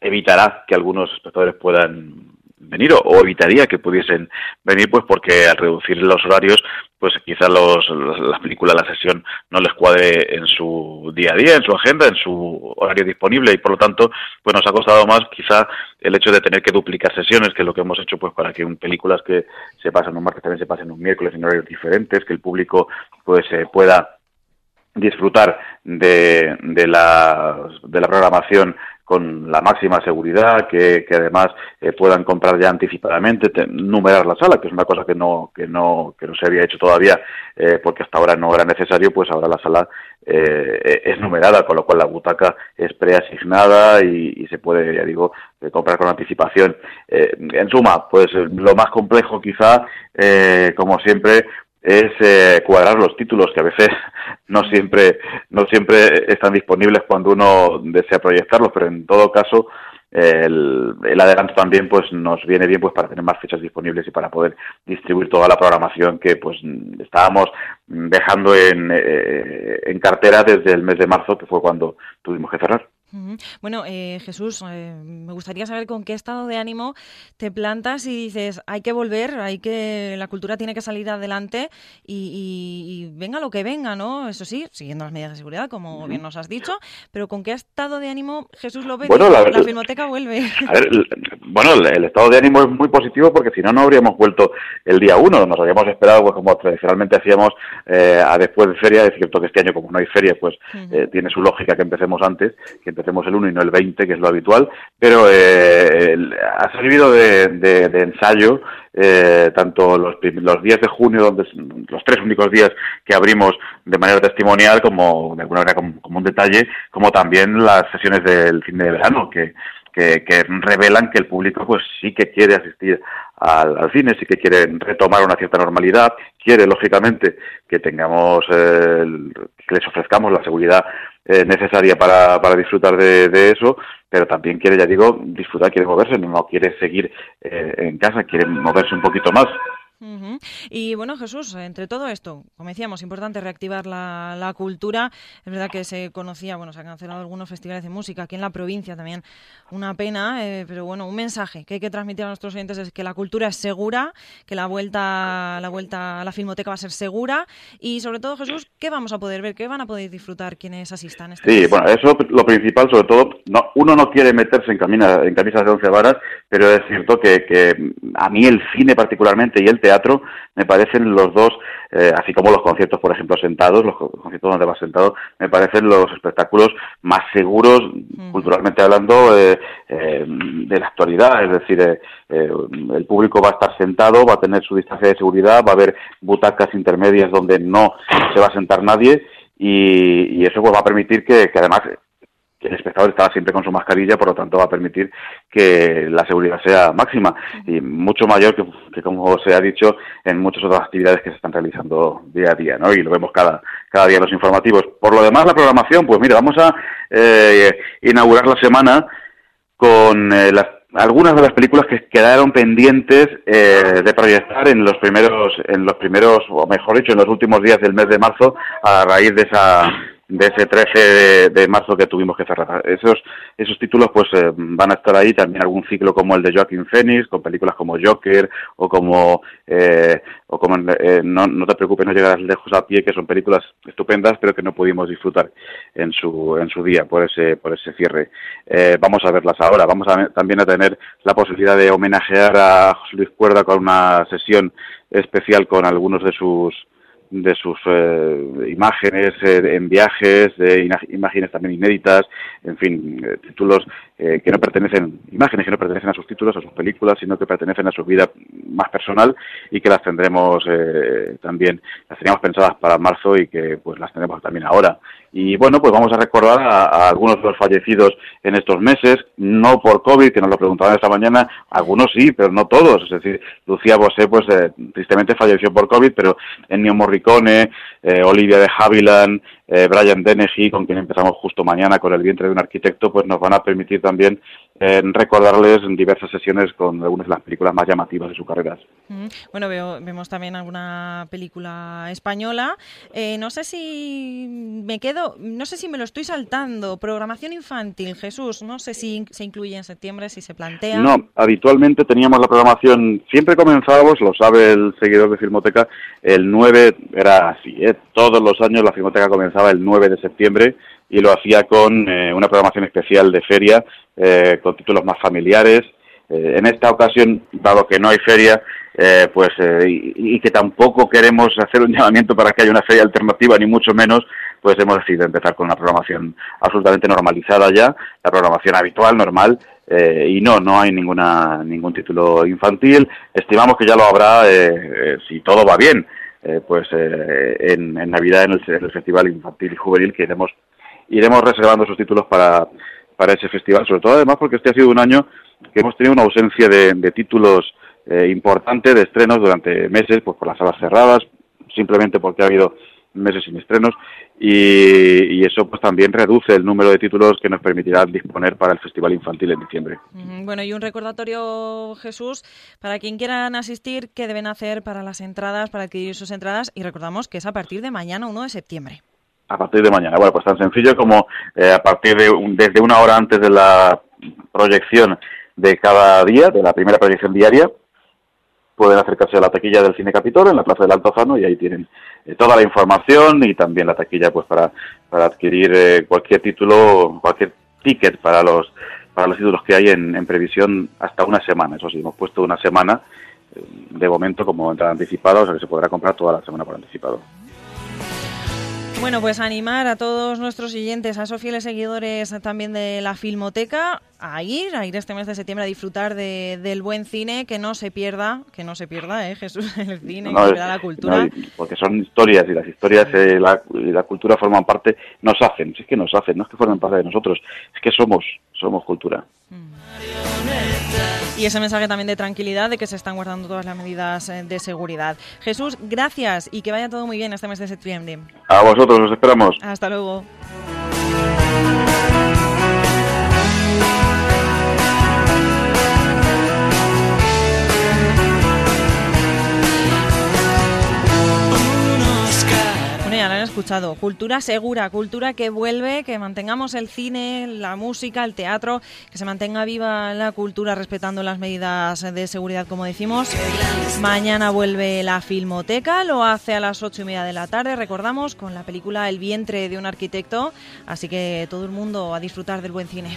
Speaker 28: evitará que algunos espectadores puedan venir o, evitaría que pudiesen venir pues porque al reducir los horarios pues quizá los, las películas, la sesión no les cuadre en su día a día, en su agenda, en su horario disponible y por lo tanto pues nos ha costado más quizá el hecho de tener que duplicar sesiones, que es lo que hemos hecho pues para que un, películas que se pasan un martes también se pasen un miércoles en horarios diferentes, que el público pues eh, pueda disfrutar de, de, la, de la programación con la máxima seguridad, que, que además eh, puedan comprar ya anticipadamente, numerar la sala, que es una cosa que no, que no, que no se había hecho todavía, eh, porque hasta ahora no era necesario, pues ahora la sala eh, es numerada, con lo cual la butaca es preasignada y, y se puede, ya digo, comprar con anticipación. en suma, pues lo más complejo quizá, como siempre, es eh, cuadrar los títulos que a veces no siempre no siempre están disponibles cuando uno desea proyectarlos pero en todo caso el, el, adelanto también pues nos viene bien pues para tener más fechas disponibles y para poder distribuir toda la programación que pues estábamos dejando en, eh, en cartera desde el mes de marzo que fue cuando tuvimos que cerrar.
Speaker 5: Bueno, eh, Jesús, eh, me gustaría saber con qué estado de ánimo te plantas y dices, hay que volver, hay que la cultura tiene que salir adelante y, venga lo que venga, ¿no? Eso sí, siguiendo las medidas de seguridad, como bien nos has dicho, pero con qué estado de ánimo Jesús lo ve.
Speaker 28: Bueno,
Speaker 5: la, filmoteca vuelve.
Speaker 28: bueno, el, estado de ánimo es muy positivo porque si no, no habríamos vuelto el día uno. Nos habríamos esperado, pues como tradicionalmente hacíamos eh, a después de feria. Es cierto que este año, como no hay feria, pues tiene su lógica que empecemos antes, que empecemos el 1 y no el 20, que es lo habitual, pero eh, ha servido de, ensayo eh, tanto los, los días de junio, donde los tres únicos días que abrimos de manera testimonial, como de alguna manera como, un detalle, como también las sesiones del fin de verano, que, que, revelan que el público pues sí que quiere asistir al, cine, sí que quiere retomar una cierta normalidad, quiere lógicamente que tengamos, eh, que les ofrezcamos la seguridad eh, necesaria para, para disfrutar de, eso, pero también quiere, ya digo, disfrutar, quiere moverse, no, quiere seguir eh, en casa, quiere moverse un poquito más.
Speaker 5: Y bueno, Jesús, entre todo esto, como decíamos, importante reactivar la, la, cultura. Es verdad que se conocía, bueno, se han cancelado algunos festivales de música aquí en la provincia también, una pena, eh, pero bueno, un mensaje que hay que transmitir a nuestros oyentes es que la cultura es segura, que la vuelta, la vuelta a la filmoteca va a ser segura y sobre todo, Jesús, ¿qué vamos a poder ver? ¿Qué van a poder disfrutar quienes asistan? Este
Speaker 28: sí, bueno, eso lo principal, sobre todo, no, uno no quiere meterse en, camina, en camisas de once varas, pero es cierto que, que a mí el cine particularmente y el teatro me parecen los dos, eh, así como los conciertos, por ejemplo, sentados, los conciertos donde vas sentado, me parecen los espectáculos más seguros, culturalmente hablando, eh, eh, de la actualidad. Es decir, el público va a estar sentado, va a tener su distancia de seguridad, va a haber butacas intermedias donde no se va a sentar nadie y, eso pues va a permitir que, que además el espectador estará siempre con su mascarilla, por lo tanto va a permitir que la seguridad sea máxima y mucho mayor que, como se ha dicho, en muchas otras actividades que se están realizando día a día, ¿no? Y lo vemos cada, cada día en los informativos. Por lo demás, la programación, pues mira, vamos a eh, inaugurar la semana con eh, las algunas de las películas que quedaron pendientes eh, de proyectar en los primeros en los primeros o mejor dicho en los últimos días del mes de marzo a raíz de esa de ese 13 de, marzo que tuvimos que cerrar. Esos, esos títulos pues eh, van a estar ahí, también algún ciclo como el de Joaquin Phoenix, con películas como Joker o como, eh, o como eh, no, no te preocupes, no llegarás lejos a pie, que son películas estupendas, pero que no pudimos disfrutar en su, en su día por ese, por ese cierre. vamos a verlas ahora, vamos a, también a tener la posibilidad de homenajear a José Luis Cuerda con una sesión especial con algunos de sus de sus eh, imágenes eh, en viajes, de imágenes también inéditas, en fin, eh, que no pertenecen, imágenes que no pertenecen a sus títulos, a sus películas, sino que pertenecen a su vida más personal y que las tendremos también, las teníamos pensadas para marzo y que pues las tendremos también ahora. Y bueno, pues vamos a recordar a, algunos de los fallecidos en estos meses, no por COVID, que nos lo preguntaban esta mañana, algunos sí, pero no todos. Es decir, Lucía Bosé, pues tristemente falleció por COVID, pero Ennio Morricone, eh, Olivia de Havilland, eh, Brian Dennehy, con quien empezamos justo mañana con El vientre de un arquitecto, pues nos van a permitir también en recordarles en diversas sesiones con algunas de las películas más llamativas de su carrera.
Speaker 5: Bueno, veo, vemos también alguna película española. Eh, no sé si me quedo, no sé si me lo estoy saltando. Programación infantil, Jesús, no sé si se incluye en septiembre, si se plantea.
Speaker 28: No, habitualmente teníamos la programación, siempre comenzábamos, lo sabe el seguidor de Filmoteca, el 9 era así, ¿eh? todos los años la Filmoteca comenzaba el 9 de septiembre y lo hacía con eh, una programación especial de feria, eh, con títulos más familiares. Eh, en esta ocasión, dado que no hay feria, eh, pues y, y que tampoco queremos hacer un llamamiento para que haya una feria alternativa, ni mucho menos, pues hemos decidido empezar con una programación absolutamente normalizada ya, la programación habitual, normal, y no, no hay ninguna ningún título infantil. Estimamos que ya lo habrá si todo va bien, pues en, en Navidad en el, en el Festival Infantil y Juvenil que iremos iremos reservando esos títulos para, para ese festival, sobre todo además porque este ha sido un año que hemos tenido una ausencia de, de títulos eh, importante de estrenos durante meses, pues por las salas cerradas, simplemente porque ha habido meses sin estrenos y, eso pues también reduce el número de títulos que nos permitirá disponer para el Festival Infantil en diciembre.
Speaker 5: Bueno, y un recordatorio, Jesús, para quien quieran asistir, ¿qué deben hacer para las entradas, para adquirir sus entradas? Y recordamos que es a partir de mañana, 1 de septiembre.
Speaker 28: A partir de mañana, bueno, pues tan sencillo como eh, a partir de un- desde una hora antes de la proyección de cada día, de la primera proyección diaria, pueden acercarse a la taquilla del Cine Capitol en la Plaza del Altozano y ahí tienen eh, toda la información y también la taquilla pues para, para adquirir eh, cualquier título, cualquier ticket para los para los títulos que hay en, en previsión hasta una semana. Eso sí, hemos puesto una semana eh, de momento como entrada anticipada, o sea que se podrá comprar toda la semana por anticipado.
Speaker 5: Bueno, pues animar a todos nuestros oyentes, a esos fieles seguidores también de la Filmoteca, a ir, a ir este mes de septiembre a disfrutar de- del buen cine, que no se pierda, que no se pierda, ¿eh, Jesús? El cine,
Speaker 28: No,
Speaker 5: que se
Speaker 28: es-
Speaker 5: pierda la cultura.
Speaker 28: no, porque son historias y las historias eh, la- y la cultura forman parte, nos hacen, si es que nos hacen, no es que formen parte de nosotros, es que somos, somos cultura.
Speaker 5: Y ese mensaje también de tranquilidad, de que se están guardando todas las medidas eh, de seguridad. Jesús, gracias y que vaya todo muy bien este mes de septiembre.
Speaker 28: A vosotros os esperamos.
Speaker 5: Hasta luego. Han escuchado. Cultura segura, cultura que vuelve, que mantengamos el cine, la música, el teatro, que se mantenga viva la cultura respetando las medidas de seguridad, como decimos. Mañana vuelve la Filmoteca, lo hace a las ocho y media de la tarde, recordamos, con la película El vientre de un arquitecto. Así que todo el mundo a disfrutar del buen cine.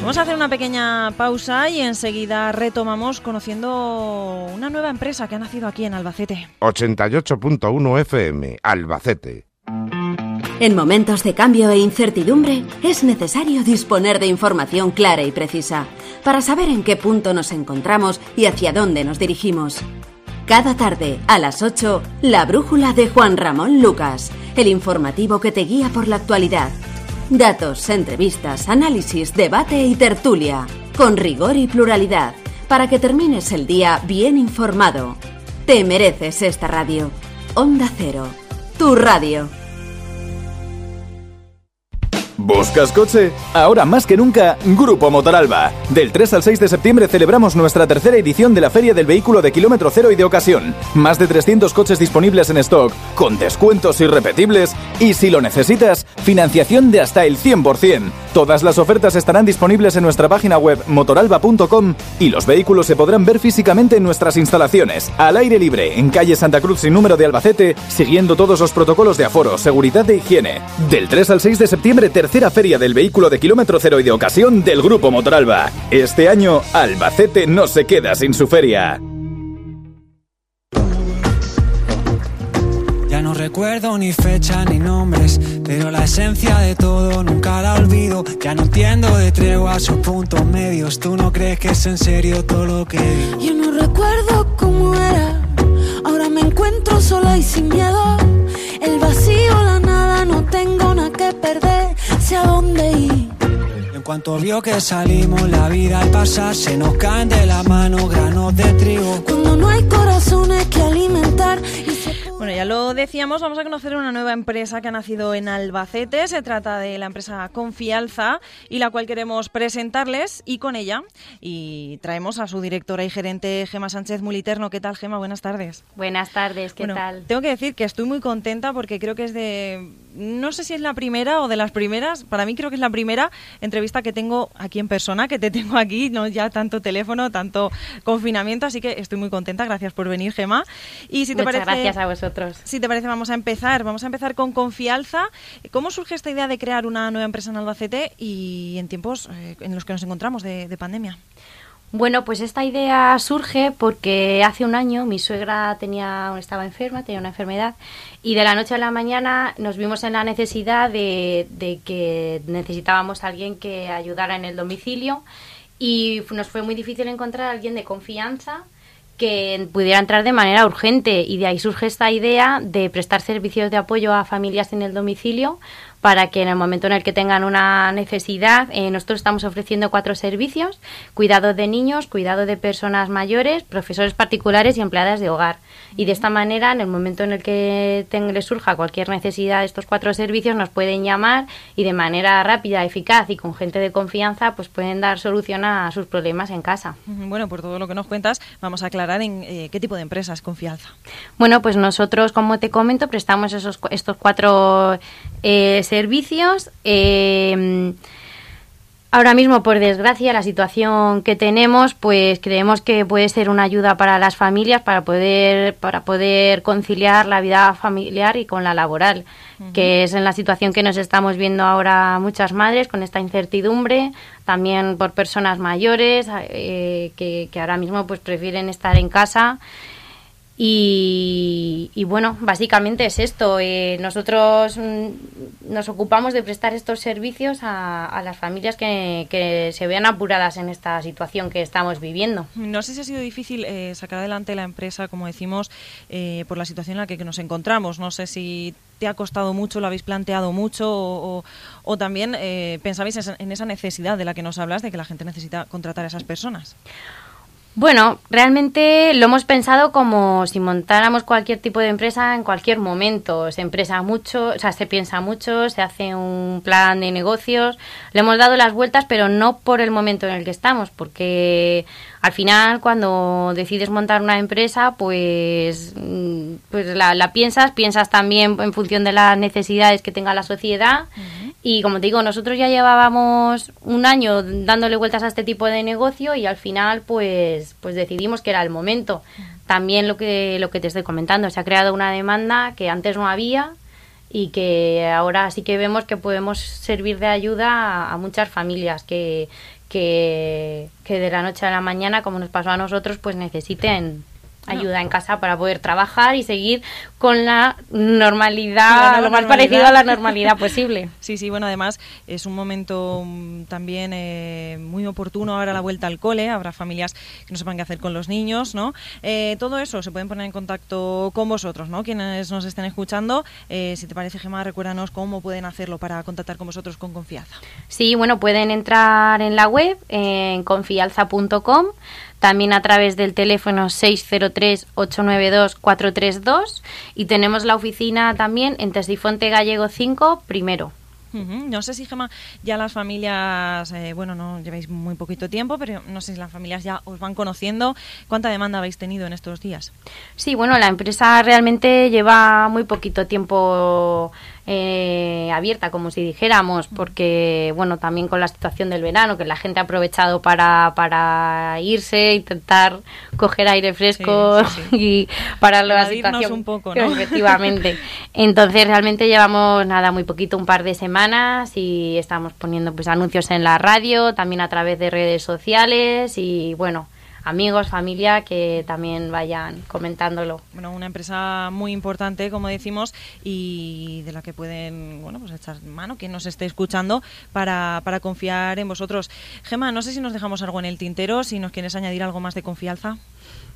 Speaker 5: Vamos a hacer una pequeña pausa y enseguida retomamos conociendo una nueva empresa que ha nacido aquí en Albacete.
Speaker 1: 88.1 FM, Albacete.
Speaker 22: En momentos de cambio e incertidumbre es necesario disponer de información clara y precisa para saber en qué punto nos encontramos y hacia dónde nos dirigimos. Cada tarde, a las 8, la brújula de Juan Ramón Lucas, el informativo que te guía por la actualidad. Datos, entrevistas, análisis, debate y tertulia, con rigor y pluralidad, para que termines el día bien informado. Te mereces esta radio. Onda Cero, tu radio.
Speaker 29: ¿Buscas coche? Ahora más que nunca, Grupo Motoralba. Del 3 al 6 de septiembre celebramos nuestra tercera edición de la Feria del Vehículo de Kilómetro Cero y de Ocasión. Más de 300 coches disponibles en stock, con descuentos irrepetibles y, si lo necesitas, financiación de hasta el 100%. Todas las ofertas estarán disponibles en nuestra página web motoralba.com y los vehículos se podrán ver físicamente en nuestras instalaciones, al aire libre, en calle Santa Cruz sin número de Albacete, siguiendo todos los protocolos de aforo, seguridad e higiene. Del 3 al 6 de septiembre, tercera feria del vehículo de kilómetro cero y de ocasión del Grupo Motoralba. Este año, Albacete no se queda sin su feria.
Speaker 30: Ya no recuerdo ni fecha ni nombres, pero la esencia de todo nunca la olvido. Ya no entiendo de treguas o puntos medios. Tú no crees que es en serio todo lo que.
Speaker 31: Yo no recuerdo cómo era. Ahora me encuentro sola y sin miedo. El vacío, dónde ir.
Speaker 30: En cuanto vio que salimos, la vida al pasar se nos caen de la mano granos de trigo.
Speaker 31: Cuando no hay corazones que alimentar y se
Speaker 5: Bueno, ya lo decíamos, vamos a conocer una nueva empresa que ha nacido en Albacete. Se trata de la empresa Confianza y la cual queremos presentarles y con ella. Y traemos a su directora y gerente Gema Sánchez Muliterno. ¿Qué tal, Gema? Buenas tardes.
Speaker 32: Buenas tardes, ¿qué
Speaker 5: Bueno,
Speaker 32: tal?
Speaker 5: Tengo que decir que estoy muy contenta porque creo que es de. No sé si es la primera o de las primeras. Para mí creo que es la primera entrevista que tengo aquí en persona, que te tengo aquí, no ya tanto teléfono, tanto confinamiento. Así que estoy muy contenta. Gracias por venir, Gema. Y si te
Speaker 32: Muchas
Speaker 5: parece,
Speaker 32: gracias a vosotros.
Speaker 5: Si te parece, vamos a empezar. Vamos a empezar con Confianza. ¿Cómo surge esta idea de crear una nueva empresa en Albacete y en tiempos eh, en los que nos encontramos de, de pandemia?
Speaker 32: Bueno, pues esta idea surge porque hace un año mi suegra tenía, estaba enferma, tenía una enfermedad, y de la noche a la mañana nos vimos en la necesidad de, de que necesitábamos a alguien que ayudara en el domicilio y nos fue muy difícil encontrar a alguien de confianza que pudiera entrar de manera urgente y de ahí surge esta idea de prestar servicios de apoyo a familias en el domicilio para que en el momento en el que tengan una necesidad, eh, nosotros estamos ofreciendo cuatro servicios, cuidado de niños, cuidado de personas mayores, profesores particulares y empleadas de hogar. Y de esta manera, en el momento en el que ten- les surja cualquier necesidad de estos cuatro servicios, nos pueden llamar y de manera rápida, eficaz y con gente de confianza, pues pueden dar solución a sus problemas en casa.
Speaker 5: Bueno, por todo lo que nos cuentas, vamos a aclarar en eh, qué tipo de empresa es Confianza.
Speaker 32: Bueno, pues nosotros, como te comento, prestamos esos, estos cuatro eh, servicios. Eh, ahora mismo, por desgracia, la situación que tenemos, pues creemos que puede ser una ayuda para las familias para poder, para poder conciliar la vida familiar y con la laboral, que es en la situación que nos estamos viendo ahora muchas madres con esta incertidumbre, también por personas mayores eh, que, que ahora mismo pues prefieren estar en casa. Y, y bueno, básicamente es esto. eh, nosotros mm, nos ocupamos de prestar estos servicios a, a las familias que, que se vean apuradas en esta situación que estamos viviendo.
Speaker 5: No sé si ha sido difícil eh, sacar adelante la empresa, como decimos, eh, por la situación en la que, nos encontramos. No sé si te ha costado mucho, lo habéis planteado mucho o, o- o también eh, pensabais en esa necesidad de la que nos hablas, de que la gente necesita contratar a esas personas.
Speaker 32: Bueno, realmente lo hemos pensado como si montáramos cualquier tipo de empresa en cualquier momento. Se empresa mucho, o sea, se piensa mucho, se hace un plan de negocios. Le hemos dado las vueltas, pero no por el momento en el que estamos, porque al final cuando decides montar una empresa, pues, mm, pues la, la piensas, piensas también en función de las necesidades que tenga la sociedad. Y como te digo, nosotros ya llevábamos un año dándole vueltas a este tipo de negocio y al final pues, pues decidimos que era el momento. También lo que, lo que te estoy comentando, se ha creado una demanda que antes no había y que ahora sí que vemos que podemos servir de ayuda a, a muchas familias que, que, que de la noche a la mañana, como nos pasó a nosotros, pues necesiten ayuda en casa para poder trabajar y seguir con la normalidad,
Speaker 5: La
Speaker 32: lo más
Speaker 5: normalidad.
Speaker 32: parecido a la normalidad posible.
Speaker 5: Sí, sí, bueno, además es un momento mm, también eh, muy oportuno ahora la vuelta al cole, habrá familias que no sepan qué hacer con los niños, ¿no? Eh, todo eso se pueden poner en contacto con vosotros, ¿no? Quienes nos estén escuchando, eh, si te parece, Gemma, recuérdanos cómo pueden hacerlo para contactar con vosotros con confianza.
Speaker 32: Sí, bueno, pueden entrar en la web, en confialza.com, también a través del teléfono 603-892-432 y tenemos la oficina también en Tesifonte Gallego 5, primero.
Speaker 5: Ujú. No sé si, Gemma, ya las familias, eh, bueno, no lleváis muy poquito tiempo, pero no sé si las familias ya os van conociendo. ¿Cuánta demanda habéis tenido en estos días?
Speaker 32: Sí, bueno, la empresa realmente lleva muy poquito tiempo eh, abierta, como si dijéramos, porque, bueno, también con la situación del verano, que la gente ha aprovechado para, para irse, intentar coger aire fresco
Speaker 5: Sí, sí,
Speaker 32: y para la situación.
Speaker 5: un poco, ¿no?
Speaker 32: Efectivamente. Entonces, realmente llevamos nada, muy poquito, un par de semanas y estamos poniendo pues anuncios en la radio, también a través de redes sociales y, bueno, amigos, familia que también vayan comentándolo.
Speaker 5: Bueno, una empresa muy importante, como decimos, y de la que pueden, bueno, pues echar mano, quien nos esté escuchando, para, para confiar en vosotros. Gema, no sé si nos dejamos algo en el tintero, si nos quieres añadir algo más de confianza.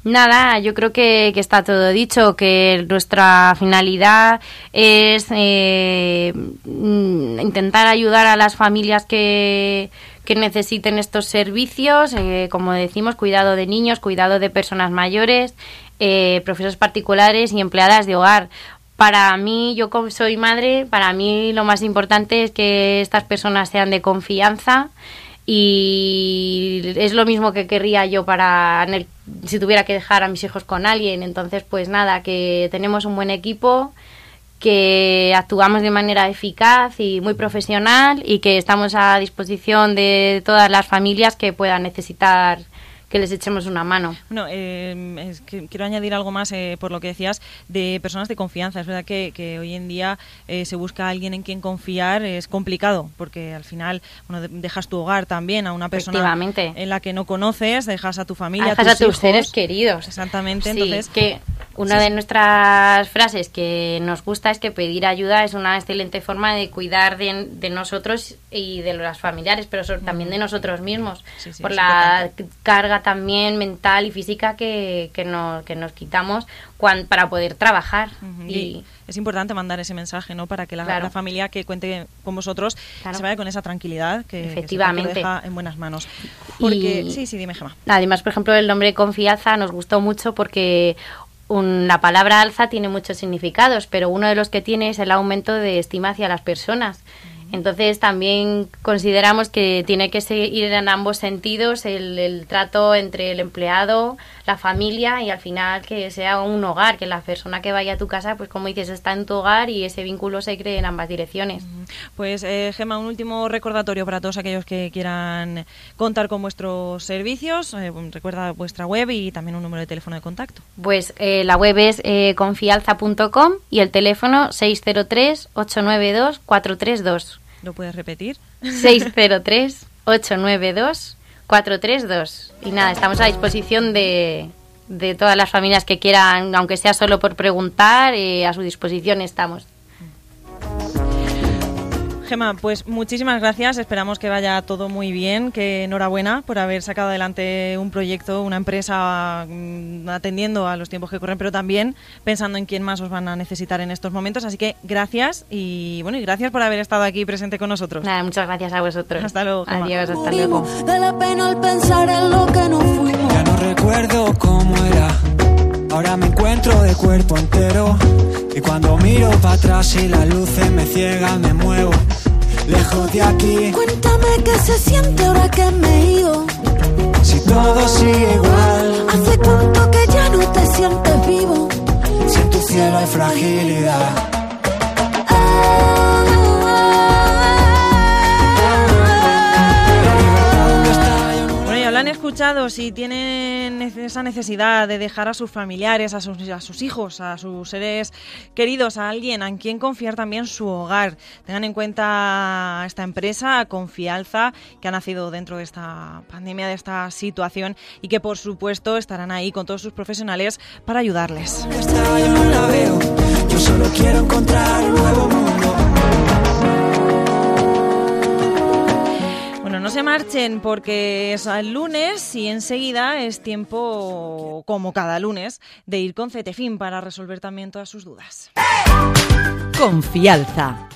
Speaker 32: Nada, yo creo que, que está todo dicho, que nuestra finalidad es eh, mm, intentar ayudar a las familias que, que necesiten estos servicios, eh, como decimos, cuidado de niños, cuidado de personas mayores, eh, profesores particulares y empleadas de hogar. Para mí, yo como soy madre, para mí lo más importante es que estas personas sean de confianza y es lo mismo que querría yo para si tuviera que dejar a mis hijos con alguien. Entonces, pues nada, que tenemos un buen equipo, que actuamos de manera eficaz y muy profesional y que estamos a disposición de todas las familias que puedan necesitar que les echemos una mano.
Speaker 5: Bueno, eh, es que quiero añadir algo más eh, por lo que decías de personas de confianza. Es verdad que, que hoy en día eh, se busca a alguien en quien confiar, es complicado, porque al final bueno, dejas tu hogar también a una persona en la que no conoces, dejas a tu familia,
Speaker 32: dejas a tus, seres queridos.
Speaker 5: Exactamente,
Speaker 32: Sí,
Speaker 5: entonces...
Speaker 32: que una de nuestras frases que nos gusta es que pedir ayuda es una excelente forma de cuidar de, de nosotros y de los familiares, pero sobre- también de nosotros mismos,
Speaker 5: Sí,
Speaker 32: por la carga también mental y física que, que, nos, que nos quitamos cuan- para poder trabajar.
Speaker 5: Y
Speaker 32: y
Speaker 5: es importante mandar ese mensaje, ¿no? Para que la,
Speaker 32: Claro.
Speaker 5: la familia que cuente con vosotros
Speaker 32: Claro.
Speaker 5: se vaya con esa tranquilidad que, que que
Speaker 32: Efectivamente.
Speaker 5: deja en buenas manos. Porque,
Speaker 32: Y-
Speaker 5: sí, sí, dime, Gemma.
Speaker 32: Además, por ejemplo, el nombre confianza nos gustó mucho porque un- la palabra alza tiene muchos significados, pero uno de los que tiene es el aumento de estima hacia las personas. Entonces también consideramos que tiene que seguir en ambos sentidos el, el trato entre el empleado, la familia y al final que sea un hogar, que la persona que vaya a tu casa, pues como dices, está en tu hogar y ese vínculo se cree en ambas direcciones.
Speaker 5: Pues, eh, Gemma, un último recordatorio para todos aquellos que quieran contar con vuestros servicios. Eh, recuerda vuestra web y también un número de teléfono de contacto.
Speaker 32: Pues eh, la web es eh, confialza.com y el teléfono 603-892-432.
Speaker 5: ¿Lo puedes repetir?
Speaker 32: 603-892-432. Y nada, estamos a disposición de, de todas las familias que quieran, aunque sea solo por preguntar, eh, a su disposición estamos.
Speaker 5: Gemma, pues muchísimas gracias. Esperamos que vaya todo muy bien. Que enhorabuena por haber sacado adelante un proyecto, una empresa mm, atendiendo a los tiempos que corren, pero también pensando en quién más os van a necesitar en estos momentos. Así que gracias y bueno, y gracias por haber estado aquí presente con nosotros.
Speaker 32: Nada, muchas gracias a vosotros.
Speaker 5: Hasta luego. Gemma.
Speaker 32: Adiós, hasta luego.
Speaker 31: De la pena al pensar en lo que no fuimos.
Speaker 30: Ya no recuerdo cómo era. Ahora me encuentro de cuerpo entero. Y cuando miro para atrás y las luces me ciegan, me muevo. Lejos de aquí,
Speaker 31: Cuéntame qué se siente ahora que me he ido.
Speaker 30: si todo sigue igual.
Speaker 31: Hace cuánto que ya no te sientes vivo.
Speaker 30: Si en tu cielo hay fragilidad.
Speaker 5: Han escuchado. Si tienen esa necesidad de dejar a sus familiares, a sus, hijos, a sus seres queridos, a alguien en quien confiar también su hogar, tengan en cuenta esta empresa, Confialza, que ha nacido dentro de esta pandemia, de esta situación y que, por supuesto, estarán ahí con todos sus profesionales para ayudarles.
Speaker 30: Yo solo quiero encontrar un nuevo mundo.
Speaker 5: No se marchen porque es el lunes y enseguida es tiempo, como cada lunes, de ir con Cetefin para resolver también todas sus dudas.
Speaker 33: Confialza.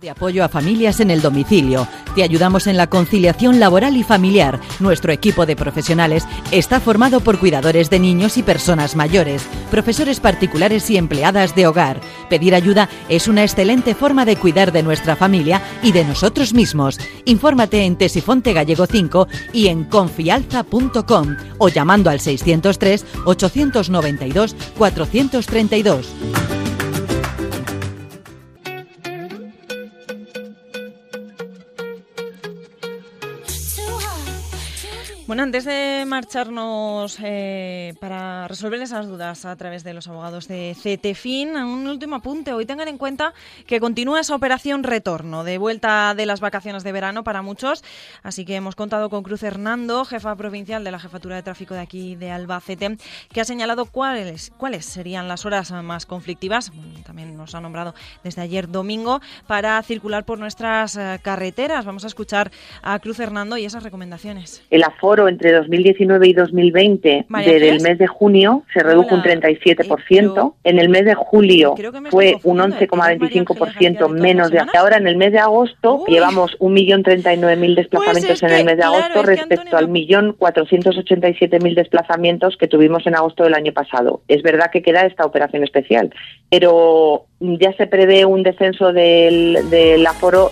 Speaker 33: De apoyo a familias en el domicilio. Te ayudamos en la conciliación laboral y familiar. Nuestro equipo de profesionales está formado por cuidadores de niños y personas mayores, profesores particulares y empleadas de hogar. Pedir ayuda es una excelente forma de cuidar de nuestra familia y de nosotros mismos. Infórmate en Tesifonte Gallego 5 y en confialza.com o llamando al 603 892 432.
Speaker 5: Bueno, antes de marcharnos eh, para resolver esas dudas a través de los abogados de CETEFIN, un último apunte. Hoy tengan en cuenta que continúa esa operación retorno de vuelta de las vacaciones de verano para muchos. Así que hemos contado con Cruz Hernando, jefa provincial de la Jefatura de Tráfico de aquí de Albacete, que ha señalado cuáles, cuáles serían las horas más conflictivas. También nos ha nombrado desde ayer domingo para circular por nuestras eh, carreteras. Vamos a escuchar a Cruz Hernando y esas recomendaciones.
Speaker 34: El aforo aforo entre 2019 y 2020
Speaker 5: María
Speaker 34: desde el mes de junio se redujo un 37%. en el mes de julio fue un 11,25% menos de ahora. En el mes de agosto llevamos 1.039.000 desplazamientos en el mes de agosto respecto al 1.487.000 desplazamientos que tuvimos en agosto del año pasado. Es verdad que queda esta operación especial, pero ya se prevé un descenso del, del aforo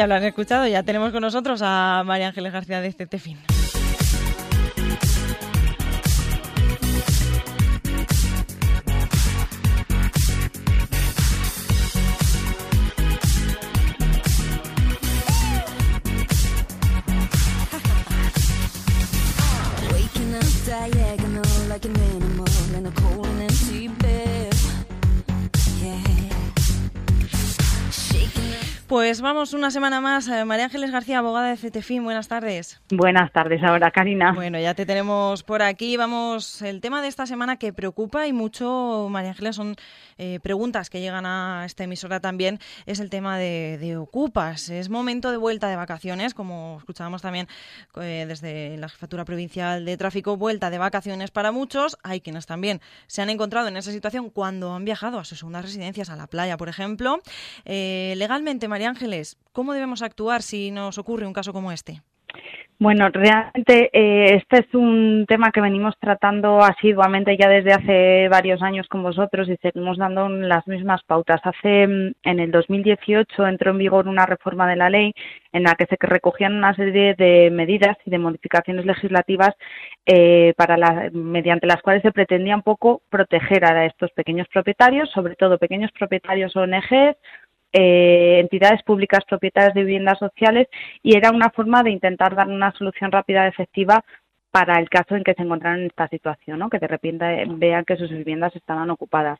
Speaker 5: ya lo han escuchado, ya tenemos con nosotros a María Ángeles García de este.
Speaker 31: Waking up diagonal
Speaker 5: Pues vamos una semana más. eh, María Ángeles García, abogada de CETEFIN, buenas tardes.
Speaker 35: Buenas tardes, ahora Karina.
Speaker 5: Bueno, ya te tenemos por aquí. Vamos, el tema de esta semana que preocupa y mucho, María Ángeles, son eh, preguntas que llegan a esta emisora también, es el tema de, ocupas. Es momento de vuelta de vacaciones, como escuchábamos también eh, desde la Jefatura Provincial de Tráfico, vuelta de vacaciones para muchos. Hay quienes también se han encontrado en esa situación cuando han viajado a sus segundas residencias, a la playa, por ejemplo. Eh, legalmente, María Ángeles, ¿cómo debemos actuar si nos ocurre un caso como este?
Speaker 35: Bueno, realmente eh, este es un tema que venimos tratando asiduamente ya desde hace varios años con vosotros y seguimos dando las mismas pautas. Hace mm, en el 2018 entró en vigor una reforma de la ley en la que se recogían una serie de medidas y de modificaciones legislativas eh, para la- mediante las cuales se pretendía un poco proteger a estos pequeños propietarios, sobre todo pequeños propietarios ONGs, eh, entidades públicas propietarias de viviendas sociales y era una forma de intentar dar una solución rápida y efectiva para el caso en que se encontraran en esta situación, ¿no? que de repente vean que sus viviendas estaban ocupadas.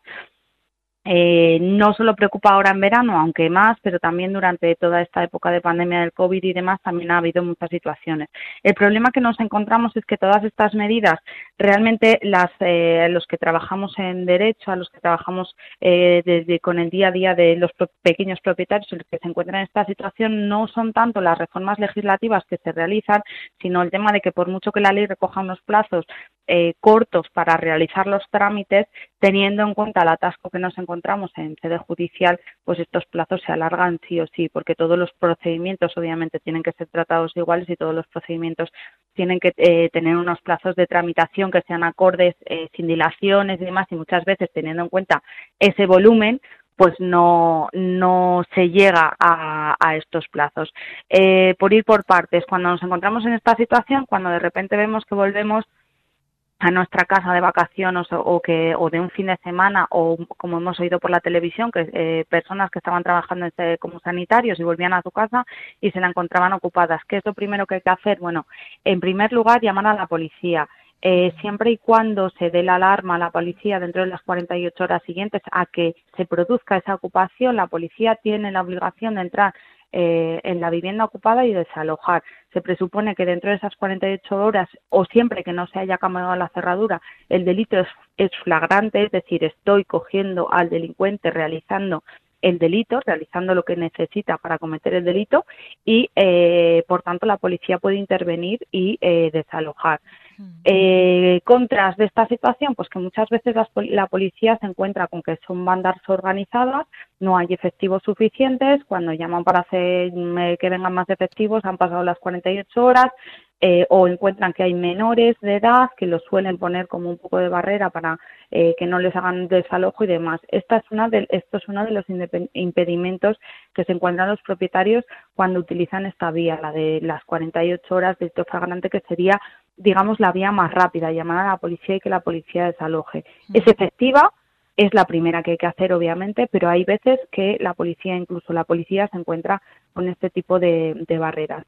Speaker 35: Eh, no solo preocupa ahora en verano, aunque más, pero también durante toda esta época de pandemia del COVID y demás también ha habido muchas situaciones. El problema que nos encontramos es que todas estas medidas realmente las eh, los que trabajamos en derecho, a los que trabajamos eh, desde- con el día a día de los pequeños propietarios los que se encuentran en esta situación no son tanto las reformas legislativas que se realizan, sino el tema de que por mucho que la ley recoja unos plazos eh, cortos para realizar los trámites, teniendo en cuenta el atasco que nos encontramos en sede judicial, pues estos plazos se alargan sí o sí, porque todos los procedimientos obviamente tienen que ser tratados iguales y todos los procedimientos tienen que eh, tener unos plazos de tramitación que sean acordes, eh, sin dilaciones y demás, y muchas veces teniendo en cuenta ese volumen, pues no, no se llega a, a estos plazos. Eh, por ir por partes, cuando nos encontramos en esta situación, cuando de repente vemos que volvemos a nuestra casa de vacaciones o, que o de un fin de semana o como hemos oído por la televisión que eh, personas que estaban trabajando como sanitarios y volvían a su casa y se la encontraban ocupadas. Qué es lo primero que hay que hacer bueno en primer lugar llamar a la policía. Eh, siempre y cuando se dé la alarma a la policía dentro de las 48 horas siguientes a que se produzca esa ocupación, la policía tiene la obligación de entrar eh, en la vivienda ocupada y desalojar. Se presupone que dentro de esas 48 horas o siempre que no se haya cambiado la cerradura, el delito es, flagrante, es decir, estoy cogiendo al delincuente realizando el delito, realizando lo que necesita para cometer el delito y, eh, por tanto, la policía puede intervenir y eh, desalojar. Eh, contras de esta situación, pues que muchas veces pol- la policía se encuentra con que son bandas organizadas, no hay efectivos suficientes, cuando llaman para hacer eh, que vengan más efectivos han pasado las 48 horas, eh, o encuentran que hay menores de edad que los suelen poner como un poco de barrera para eh, que no les hagan desalojo y demás. Esta es una de, esto es uno de los impedimentos que se encuentran los propietarios cuando utilizan esta vía, la de las 48 horas de flagrante, que sería, digamos, la vía más rápida, llamar a la policía y que la policía desaloje. Es efectiva, es la primera que hay que hacer, obviamente, pero hay veces que la policía, incluso la policía, se encuentra con este tipo de, de barreras.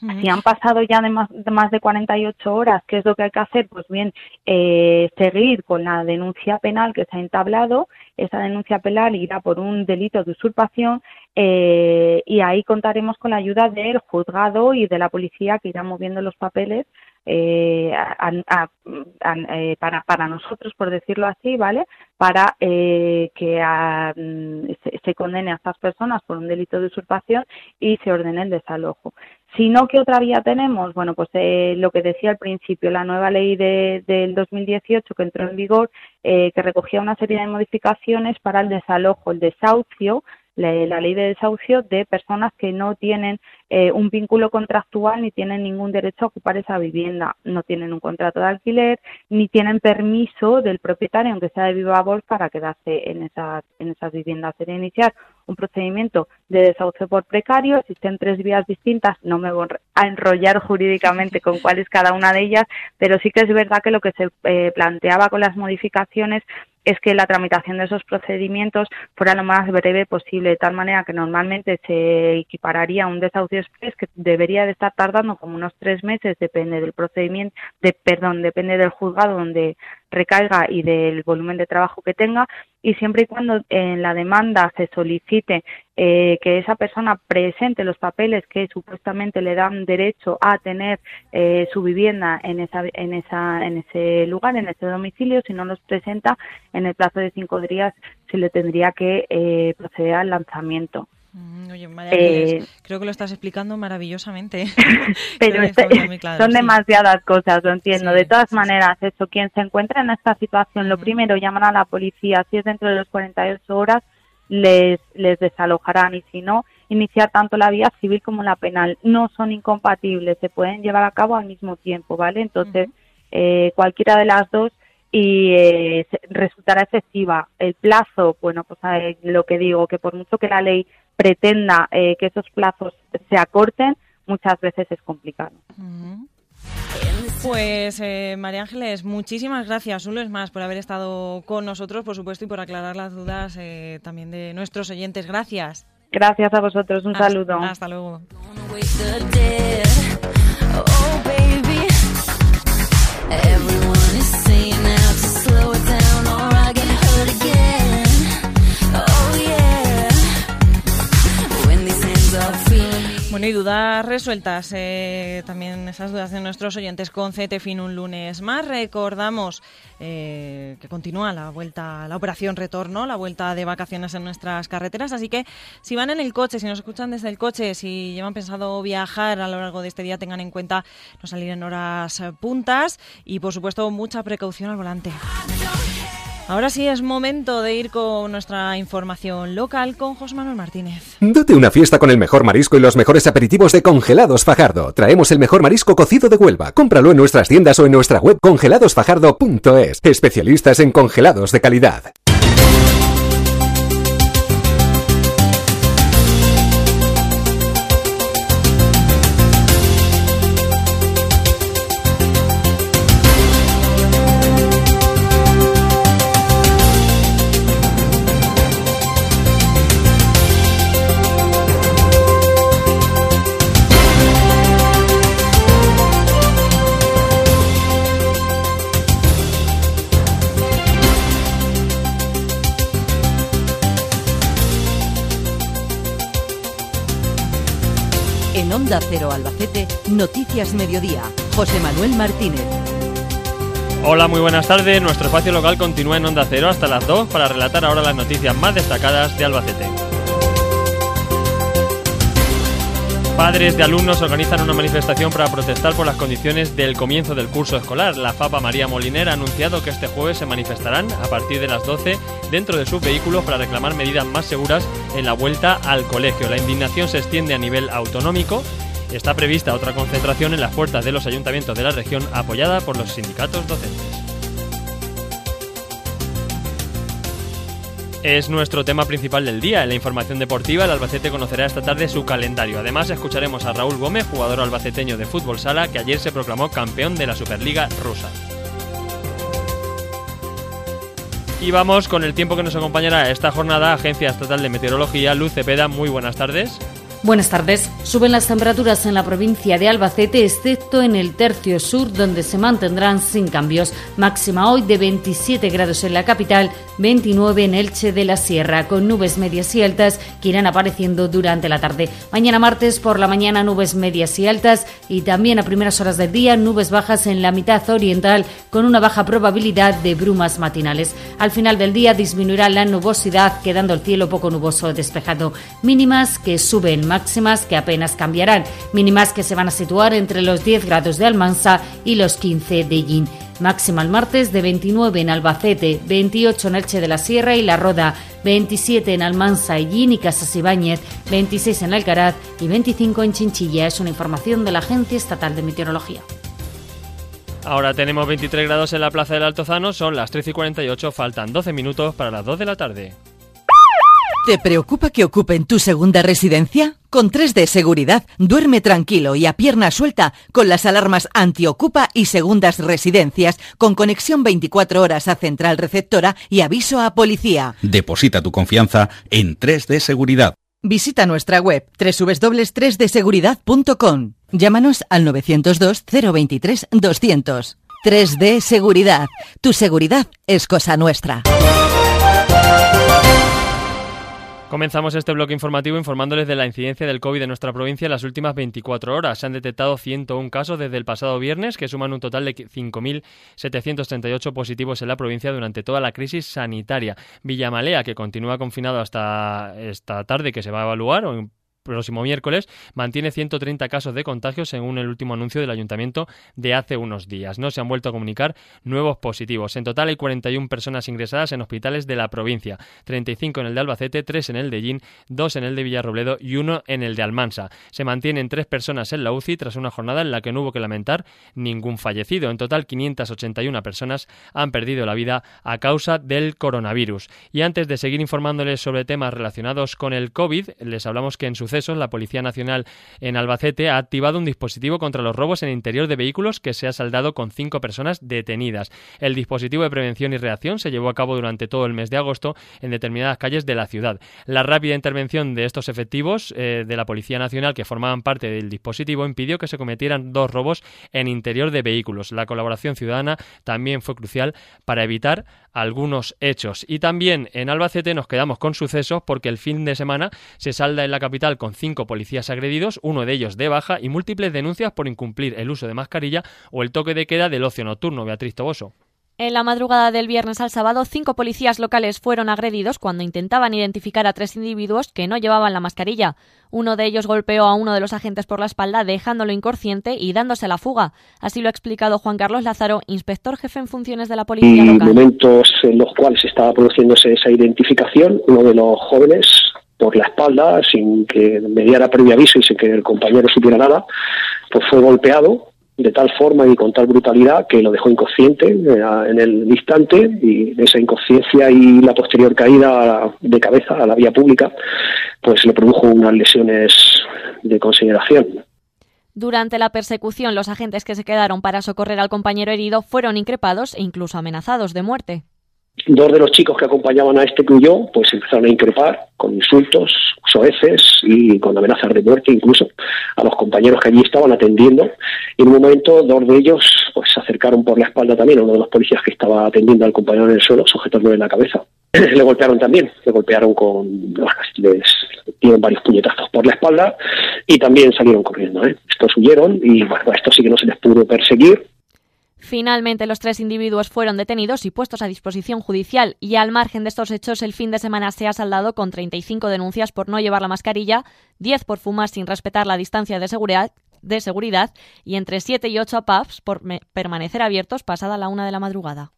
Speaker 35: Si han pasado ya de más, de más de 48 horas, ¿qué es lo que hay que hacer? Pues bien, eh, seguir con la denuncia penal que se ha entablado. Esa denuncia penal irá por un delito de usurpación eh, y ahí contaremos con la ayuda del juzgado y de la policía que irán moviendo los papeles eh, eh, para, para nosotros, por decirlo así, ¿vale? Para eh, que ah, mm, se, se condene a estas personas por un delito de usurpación y se ordene el desalojo. Si no, ¿qué otra vía tenemos? Bueno, pues eh, lo que decía al principio, la nueva ley de- del 2018 que entró en vigor, eh, que recogía una serie de modificaciones para el desalojo, el desahucio, la, ley de desahucio de personas que no tienen eh, un vínculo contractual ni tienen ningún derecho a ocupar esa vivienda, no tienen un contrato de alquiler ni tienen permiso del propietario, aunque sea de viva voz, para quedarse en esas, en esas viviendas. Sería iniciar un procedimiento de desahucio por precario. Existen tres vías distintas. No me voy a enrollar jurídicamente con cuál es cada una de ellas, pero sí que es verdad que lo que se eh, planteaba con las modificaciones es que la tramitación de esos procedimientos fuera lo más breve posible, de tal manera que normalmente se equipararía a un desahucio express que debería de estar tardando como unos tres meses, depende del procedimiento, de, perdón, depende del juzgado donde recaiga y del volumen de trabajo que tenga, y siempre y cuando en la demanda se solicite eh, que esa persona presente los papeles que supuestamente le dan derecho a tener eh, su vivienda en esa en esa en ese lugar en ese domicilio si no los presenta en el plazo de cinco días se le tendría que eh, proceder al lanzamiento
Speaker 5: Oye, María
Speaker 35: Eh,
Speaker 5: creo que lo estás explicando maravillosamente.
Speaker 35: pero este-
Speaker 5: está muy claro,
Speaker 35: son
Speaker 5: sí.
Speaker 35: demasiadas cosas, lo entiendo. de todas maneras, eso, quien se encuentra en esta situación, lo primero, llaman a la policía. Si es dentro de las 48 horas, les, les desalojarán y si no, iniciar tanto la vía civil como la penal. No son incompatibles, se pueden llevar a cabo al mismo tiempo, ¿vale? Entonces, eh, cualquiera de las dos y eh, resultará efectiva. El plazo, bueno, pues lo que digo, que por mucho que la ley pretenda eh, que esos plazos se acorten, muchas veces es complicado.
Speaker 5: Pues eh, María Ángeles, muchísimas gracias, un lunes más, por haber estado con nosotros, por supuesto, y por aclarar las dudas eh, también de nuestros oyentes. Gracias.
Speaker 35: Gracias a vosotros, un
Speaker 5: Hasta-
Speaker 35: saludo.
Speaker 5: Hasta luego. Bueno, y dudas resueltas, eh, también esas dudas de nuestros oyentes con CTFIN un lunes más. Recordamos eh, que continúa la vuelta, la operación retorno, la vuelta de vacaciones en nuestras carreteras. Así que si van en el coche, si nos escuchan desde el coche, si llevan pensado viajar a lo largo de este día, tengan en cuenta no salir en horas eh, puntas y, por supuesto, mucha precaución al volante. Ahora sí es momento de ir con nuestra información local con José Manuel Martínez.
Speaker 9: Date una fiesta con el mejor marisco y los mejores aperitivos de Congelados Fajardo. Traemos el mejor marisco cocido de Huelva. Cómpralo en nuestras tiendas o en nuestra web congeladosfajardo.es. Especialistas en congelados de calidad.
Speaker 33: Onda Cero Albacete, Noticias Mediodía. José Manuel Martínez.
Speaker 24: Hola, muy buenas tardes. Nuestro espacio local continúa en Onda Cero hasta las 2 para relatar ahora las noticias más destacadas de Albacete. Padres de alumnos organizan una manifestación para protestar por las condiciones del comienzo del curso escolar. La FAPA María Moliner ha anunciado que este jueves se manifestarán a partir de las 12 dentro de sus vehículos para reclamar medidas más seguras en la vuelta al colegio. La indignación se extiende a nivel autonómico. Está prevista otra concentración en las puertas de los ayuntamientos de la región apoyada por los sindicatos docentes. Es nuestro tema principal del día. En la información deportiva, el Albacete conocerá esta tarde su calendario. Además, escucharemos a Raúl Gómez, jugador albaceteño de fútbol sala, que ayer se proclamó campeón de la Superliga rusa. Y vamos con el tiempo que nos acompañará esta jornada. Agencia Estatal de Meteorología, Luz Cepeda, muy buenas tardes.
Speaker 36: Buenas tardes. Suben las temperaturas en la provincia de Albacete, excepto en el tercio sur, donde se mantendrán sin cambios. Máxima hoy de 27 grados en la capital, 29 en Elche de la Sierra, con nubes medias y altas que irán apareciendo durante la tarde. Mañana martes por la mañana nubes medias y altas y también a primeras horas del día nubes bajas en la mitad oriental, con una baja probabilidad de brumas matinales. Al final del día disminuirá la nubosidad, quedando el cielo poco nuboso despejado. Mínimas que suben máximas que apenas cambiarán, mínimas que se van a situar entre los 10 grados de Almansa y los 15 de Yin. Máxima el martes de 29 en Albacete, 28 en Elche de la Sierra y La Roda, 27 en Almansa, Yin y Casas Ibáñez, 26 en Alcaraz y 25 en Chinchilla. Es una información de la Agencia Estatal de Meteorología.
Speaker 24: Ahora tenemos 23 grados en la Plaza del Altozano, son las 13 y 48, faltan 12 minutos para las 2 de la tarde.
Speaker 33: ¿Te preocupa que ocupen tu segunda residencia? Con 3D Seguridad, duerme tranquilo y a pierna suelta con las alarmas antiocupa y segundas residencias, con conexión 24 horas a central receptora y aviso a policía.
Speaker 37: Deposita tu confianza en 3D Seguridad.
Speaker 33: Visita nuestra web www.3dseguridad.com. Llámanos al 902 023 200. 3D Seguridad. Tu seguridad es cosa nuestra.
Speaker 24: Comenzamos este bloque informativo informándoles de la incidencia del COVID en nuestra provincia en las últimas 24 horas. Se han detectado 101 casos desde el pasado viernes, que suman un total de 5.738 positivos en la provincia durante toda la crisis sanitaria. Villamalea, que continúa confinado hasta esta tarde, que se va a evaluar, próximo miércoles, mantiene 130 casos de contagio según el último anuncio del ayuntamiento de hace unos días. No se han vuelto a comunicar nuevos positivos. En total hay 41 personas ingresadas en hospitales de la provincia, 35 en el de Albacete, 3 en el de Yin, 2 en el de Villarrobledo y 1 en el de Almansa. Se mantienen 3 personas en la UCI tras una jornada en la que no hubo que lamentar ningún fallecido. En total 581 personas han perdido la vida a causa del coronavirus. Y antes de seguir informándoles sobre temas relacionados con el COVID, les hablamos que en la Policía Nacional en Albacete ha activado un dispositivo contra los robos en el interior de vehículos que se ha saldado con cinco personas detenidas. El dispositivo de prevención y reacción se llevó a cabo durante todo el mes de agosto en determinadas calles de la ciudad. La rápida intervención de estos efectivos eh, de la Policía Nacional que formaban parte del dispositivo impidió que se cometieran dos robos en interior de vehículos. La colaboración ciudadana también fue crucial para evitar algunos hechos. Y también en Albacete nos quedamos con sucesos porque el fin de semana se salda en la capital con cinco policías agredidos, uno de ellos de baja y múltiples denuncias por incumplir el uso de mascarilla o el toque de queda del ocio nocturno. Beatriz Toboso.
Speaker 11: En la madrugada del viernes al sábado, cinco policías locales fueron agredidos cuando intentaban identificar a tres individuos que no llevaban la mascarilla. Uno de ellos golpeó a uno de los agentes por la espalda, dejándolo inconsciente y dándose la fuga. Así lo ha explicado Juan Carlos Lázaro, inspector jefe en funciones de la policía
Speaker 26: y
Speaker 11: local.
Speaker 26: momentos en los cuales estaba produciéndose esa identificación, uno de los jóvenes por la espalda, sin que mediara previo aviso y sin que el compañero supiera nada, pues fue golpeado de tal forma y con tal brutalidad que lo dejó inconsciente en el instante y esa inconsciencia y la posterior caída de cabeza a la vía pública pues le produjo unas lesiones de consideración.
Speaker 11: Durante la persecución, los agentes que se quedaron para socorrer al compañero herido fueron increpados e incluso amenazados de muerte.
Speaker 26: Dos de los chicos que acompañaban a este huyó, pues empezaron a increpar con insultos, soeces y con amenazas de muerte incluso a los compañeros que allí estaban atendiendo. Y en un momento, dos de ellos pues se acercaron por la espalda también a uno de los policías que estaba atendiendo al compañero en el suelo, sujetándole la cabeza. le golpearon también, le golpearon con, les dieron varios puñetazos por la espalda y también salieron corriendo. ¿eh? Estos huyeron y bueno, a estos sí que no se les pudo perseguir,
Speaker 11: Finalmente, los tres individuos fueron detenidos y puestos a disposición judicial y al margen de estos hechos, el fin de semana se ha saldado con 35 denuncias por no llevar la mascarilla, 10 por fumar sin respetar la distancia de seguridad, y entre 7 y 8 pubs por permanecer abiertos pasada la una de la madrugada.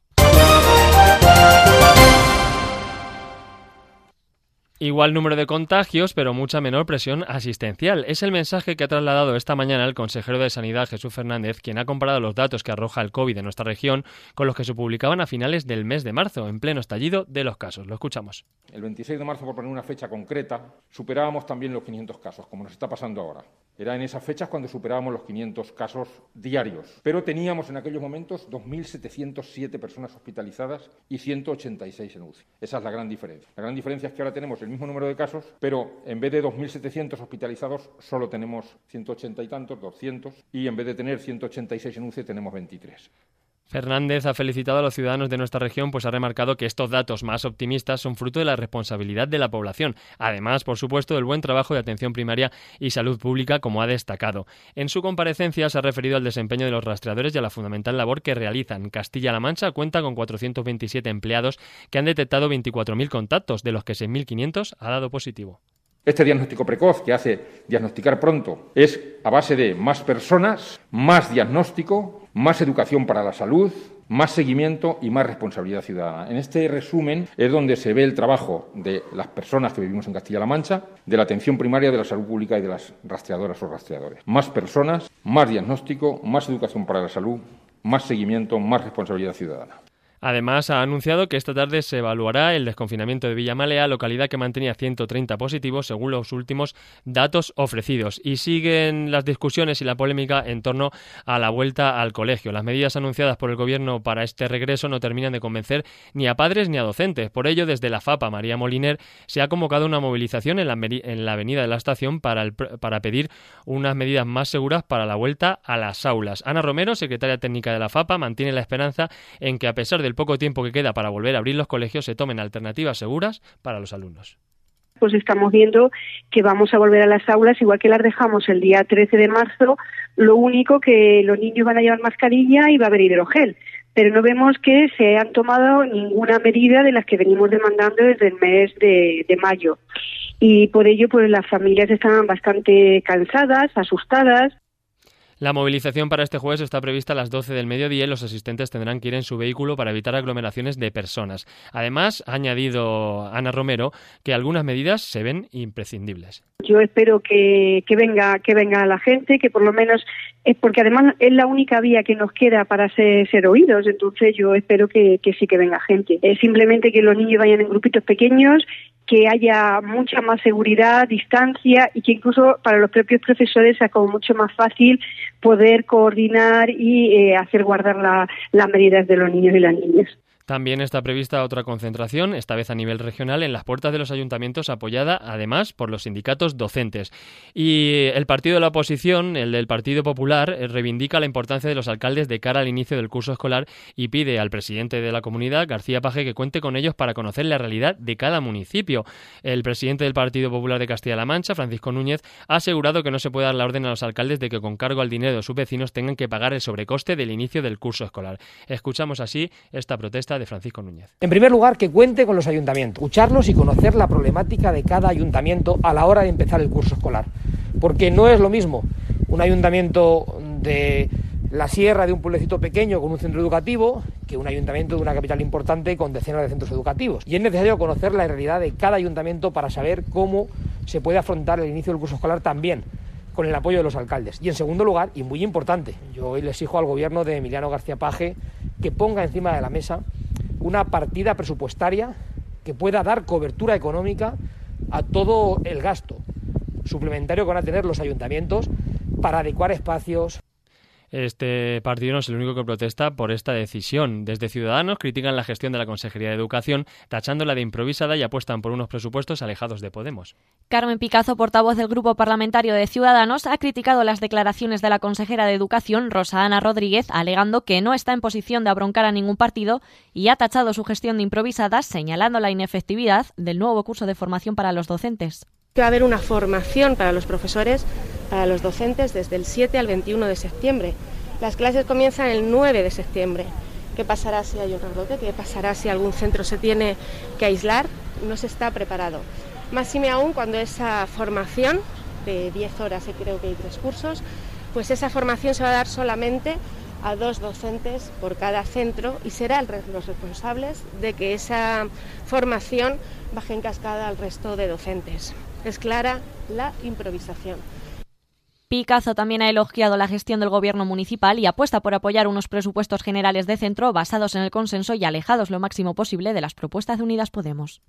Speaker 24: Igual número de contagios, pero mucha menor presión asistencial. Es el mensaje que ha trasladado esta mañana el consejero de Sanidad Jesús Fernández, quien ha comparado los datos que arroja el COVID en nuestra región con los que se publicaban a finales del mes de marzo, en pleno estallido de los casos. Lo escuchamos.
Speaker 25: El 26 de marzo, por poner una fecha concreta, superábamos también los 500 casos, como nos está pasando ahora. Era en esas fechas cuando superábamos los 500 casos diarios. Pero teníamos en aquellos momentos 2.707 personas hospitalizadas y 186 en UCI. Esa es la gran diferencia. La gran diferencia es que ahora tenemos el mismo número de casos, pero en vez de 2.700 hospitalizados solo tenemos 180 y tantos, 200, y en vez de tener 186 en UCI tenemos 23.
Speaker 24: Fernández ha felicitado a los ciudadanos de nuestra región, pues ha remarcado que estos datos más optimistas son fruto de la responsabilidad de la población, además, por supuesto, del buen trabajo de atención primaria y salud pública, como ha destacado. En su comparecencia se ha referido al desempeño de los rastreadores y a la fundamental labor que realizan. Castilla-La Mancha cuenta con 427 empleados que han detectado 24.000 contactos, de los que 6.500 ha dado positivo.
Speaker 25: Este diagnóstico precoz que hace diagnosticar pronto es a base de más personas, más diagnóstico, más educación para la salud, más seguimiento y más responsabilidad ciudadana. En este resumen es donde se ve el trabajo de las personas que vivimos en Castilla-La Mancha, de la atención primaria, de la salud pública y de las rastreadoras o rastreadores. Más personas, más diagnóstico, más educación para la salud, más seguimiento, más responsabilidad ciudadana.
Speaker 24: Además, ha anunciado que esta tarde se evaluará el desconfinamiento de Villamalea, localidad que mantenía 130 positivos según los últimos datos ofrecidos. Y siguen las discusiones y la polémica en torno a la vuelta al colegio. Las medidas anunciadas por el Gobierno para este regreso no terminan de convencer ni a padres ni a docentes. Por ello, desde la FAPA María Moliner se ha convocado una movilización en la, en la avenida de la estación para, el, para pedir unas medidas más seguras para la vuelta a las aulas. Ana Romero, secretaria técnica de la FAPA, mantiene la esperanza en que a pesar del poco tiempo que queda para volver a abrir los colegios se tomen alternativas seguras para los alumnos.
Speaker 38: Pues estamos viendo que vamos a volver a las aulas igual que las dejamos el día 13 de marzo, lo único que los niños van a llevar mascarilla y va a haber hidrogel, pero no vemos que se han tomado ninguna medida de las que venimos demandando desde el mes de, de mayo. Y por ello, pues las familias están bastante cansadas, asustadas,
Speaker 24: la movilización para este jueves está prevista a las 12 del mediodía y los asistentes tendrán que ir en su vehículo para evitar aglomeraciones de personas. Además, ha añadido Ana Romero que algunas medidas se ven imprescindibles.
Speaker 38: Yo espero que, que venga que venga la gente, que por lo menos es porque además es la única vía que nos queda para ser, ser oídos. Entonces yo espero que, que sí que venga gente. Es simplemente que los niños vayan en grupitos pequeños que haya mucha más seguridad, distancia y que incluso para los propios profesores sea como mucho más fácil poder coordinar y eh, hacer guardar la, las medidas de los niños y las niñas.
Speaker 24: También está prevista otra concentración, esta vez a nivel regional, en las puertas de los ayuntamientos, apoyada además por los sindicatos docentes. Y el partido de la oposición, el del Partido Popular, eh, reivindica la importancia de los alcaldes de cara al inicio del curso escolar y pide al presidente de la comunidad, García Paje, que cuente con ellos para conocer la realidad de cada municipio. El presidente del Partido Popular de Castilla-La Mancha, Francisco Núñez, ha asegurado que no se puede dar la orden a los alcaldes de que con cargo al dinero de sus vecinos tengan que pagar el sobrecoste del inicio del curso escolar. Escuchamos así esta protesta de Francisco Núñez.
Speaker 39: En primer lugar, que cuente con los ayuntamientos, escucharlos y conocer la problemática de cada ayuntamiento a la hora de empezar el curso escolar. Porque no es lo mismo un ayuntamiento de la sierra de un pueblecito pequeño con un centro educativo que un ayuntamiento de una capital importante con decenas de centros educativos. Y es necesario conocer la realidad de cada ayuntamiento para saber cómo se puede afrontar el inicio del curso escolar también con el apoyo de los alcaldes. Y en segundo lugar, y muy importante, yo hoy le exijo al gobierno de Emiliano García Paje que ponga encima de la mesa una partida presupuestaria que pueda dar cobertura económica a todo el gasto suplementario que van a tener los ayuntamientos para adecuar espacios,
Speaker 24: este partido no es el único que protesta por esta decisión. Desde Ciudadanos critican la gestión de la Consejería de Educación, tachándola de improvisada y apuestan por unos presupuestos alejados de Podemos.
Speaker 11: Carmen Picazo, portavoz del Grupo Parlamentario de Ciudadanos, ha criticado las declaraciones de la consejera de Educación, Rosa Ana Rodríguez, alegando que no está en posición de abroncar a ningún partido y ha tachado su gestión de improvisada, señalando la inefectividad del nuevo curso de formación para los docentes.
Speaker 40: Va a haber una formación para los profesores, para los docentes, desde el 7 al 21 de septiembre. Las clases comienzan el 9 de septiembre. ¿Qué pasará si hay un rebrote? ¿Qué pasará si algún centro se tiene que aislar? No se está preparado. Máxime aún cuando esa formación de 10 horas, y creo que hay tres cursos, pues esa formación se va a dar solamente a dos docentes por cada centro y serán los responsables de que esa formación baje en cascada al resto de docentes. Es clara la improvisación.
Speaker 11: Picazo también ha elogiado la gestión del gobierno municipal y apuesta por apoyar unos presupuestos generales de centro basados en el consenso y alejados lo máximo posible de las propuestas de Unidas Podemos.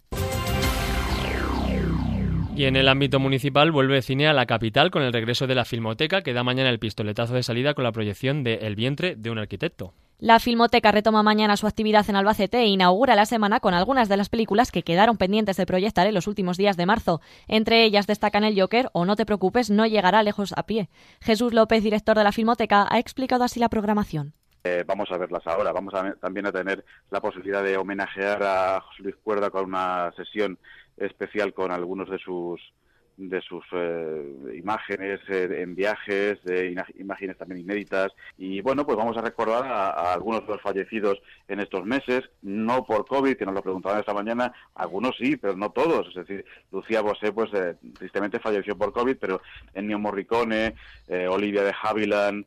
Speaker 24: Y en el ámbito municipal vuelve cine a la capital con el regreso de la Filmoteca que da mañana el pistoletazo de salida con la proyección de El vientre de un arquitecto.
Speaker 11: La Filmoteca retoma mañana su actividad en Albacete e inaugura la semana con algunas de las películas que quedaron pendientes de proyectar en los últimos días de marzo. Entre ellas destacan El Joker o No te preocupes, no llegará lejos a pie. Jesús López, director de la Filmoteca, ha explicado así la programación.
Speaker 29: Eh, vamos a verlas ahora. Vamos a, también a tener la posibilidad de homenajear a José Luis Cuerda con una sesión especial con algunos de sus de sus eh, imágenes eh, en viajes, de imágenes también inéditas. Y bueno, pues vamos a recordar a, algunos de los fallecidos en estos meses, no por COVID, que nos lo preguntaban esta mañana, algunos sí, pero no todos. Es decir, Lucía Bosé, pues eh, tristemente falleció por COVID, pero Ennio Morricone, Olivia de Havilland,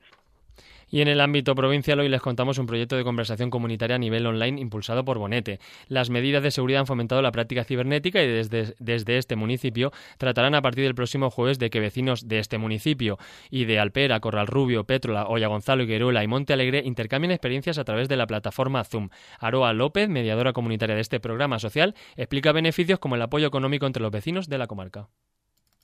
Speaker 24: y en el ámbito provincial hoy les contamos un proyecto de conversación comunitaria a nivel online impulsado por Bonete. Las medidas de seguridad han fomentado la práctica cibernética y desde, este municipio tratarán a partir del próximo jueves de que vecinos de este municipio y de Alpera, Corral Rubio, Pétrola, Olla Gonzalo, Higueruela y Monte Alegre intercambien experiencias a través de la plataforma Zoom. Aroa López, mediadora comunitaria de este programa social, explica beneficios como el apoyo económico entre los vecinos de la comarca.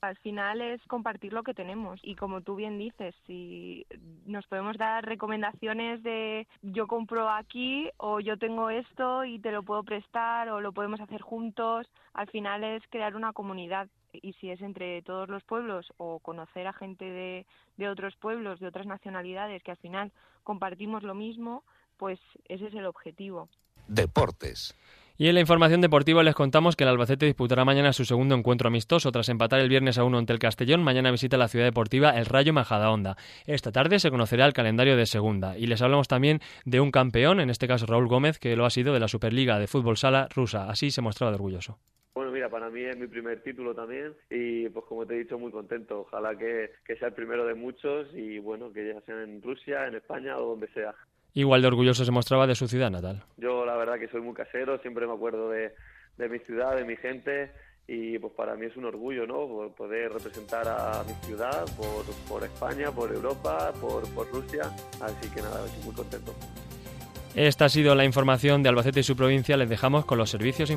Speaker 41: Al final es compartir lo que tenemos y como tú bien dices, si nos podemos dar recomendaciones de yo compro aquí o yo tengo esto y te lo puedo prestar o lo podemos hacer juntos, al final es crear una comunidad y si es entre todos los pueblos o conocer a gente de, de otros pueblos, de otras nacionalidades que al final compartimos lo mismo, pues ese es el objetivo.
Speaker 9: Deportes.
Speaker 24: Y en la información deportiva les contamos que el Albacete disputará mañana su segundo encuentro amistoso tras empatar el viernes a uno ante el Castellón. Mañana visita la ciudad deportiva el Rayo Majadahonda. Esta tarde se conocerá el calendario de segunda y les hablamos también de un campeón, en este caso Raúl Gómez, que lo ha sido de la Superliga de Fútbol Sala rusa. Así se mostraba de orgulloso.
Speaker 42: Bueno, mira, para mí es mi primer título también y pues como te he dicho muy contento. Ojalá que, que sea el primero de muchos y bueno, que ya sea en Rusia, en España o donde sea.
Speaker 24: Igual de orgulloso se mostraba de su ciudad natal.
Speaker 42: Yo la verdad que soy muy casero, siempre me acuerdo de, de mi ciudad, de mi gente y pues para mí es un orgullo, ¿no? Poder representar a mi ciudad, por, por España, por Europa, por, por Rusia, así que nada, estoy muy contento.
Speaker 24: Esta ha sido la información de Albacete y su provincia. Les dejamos con los servicios informativos.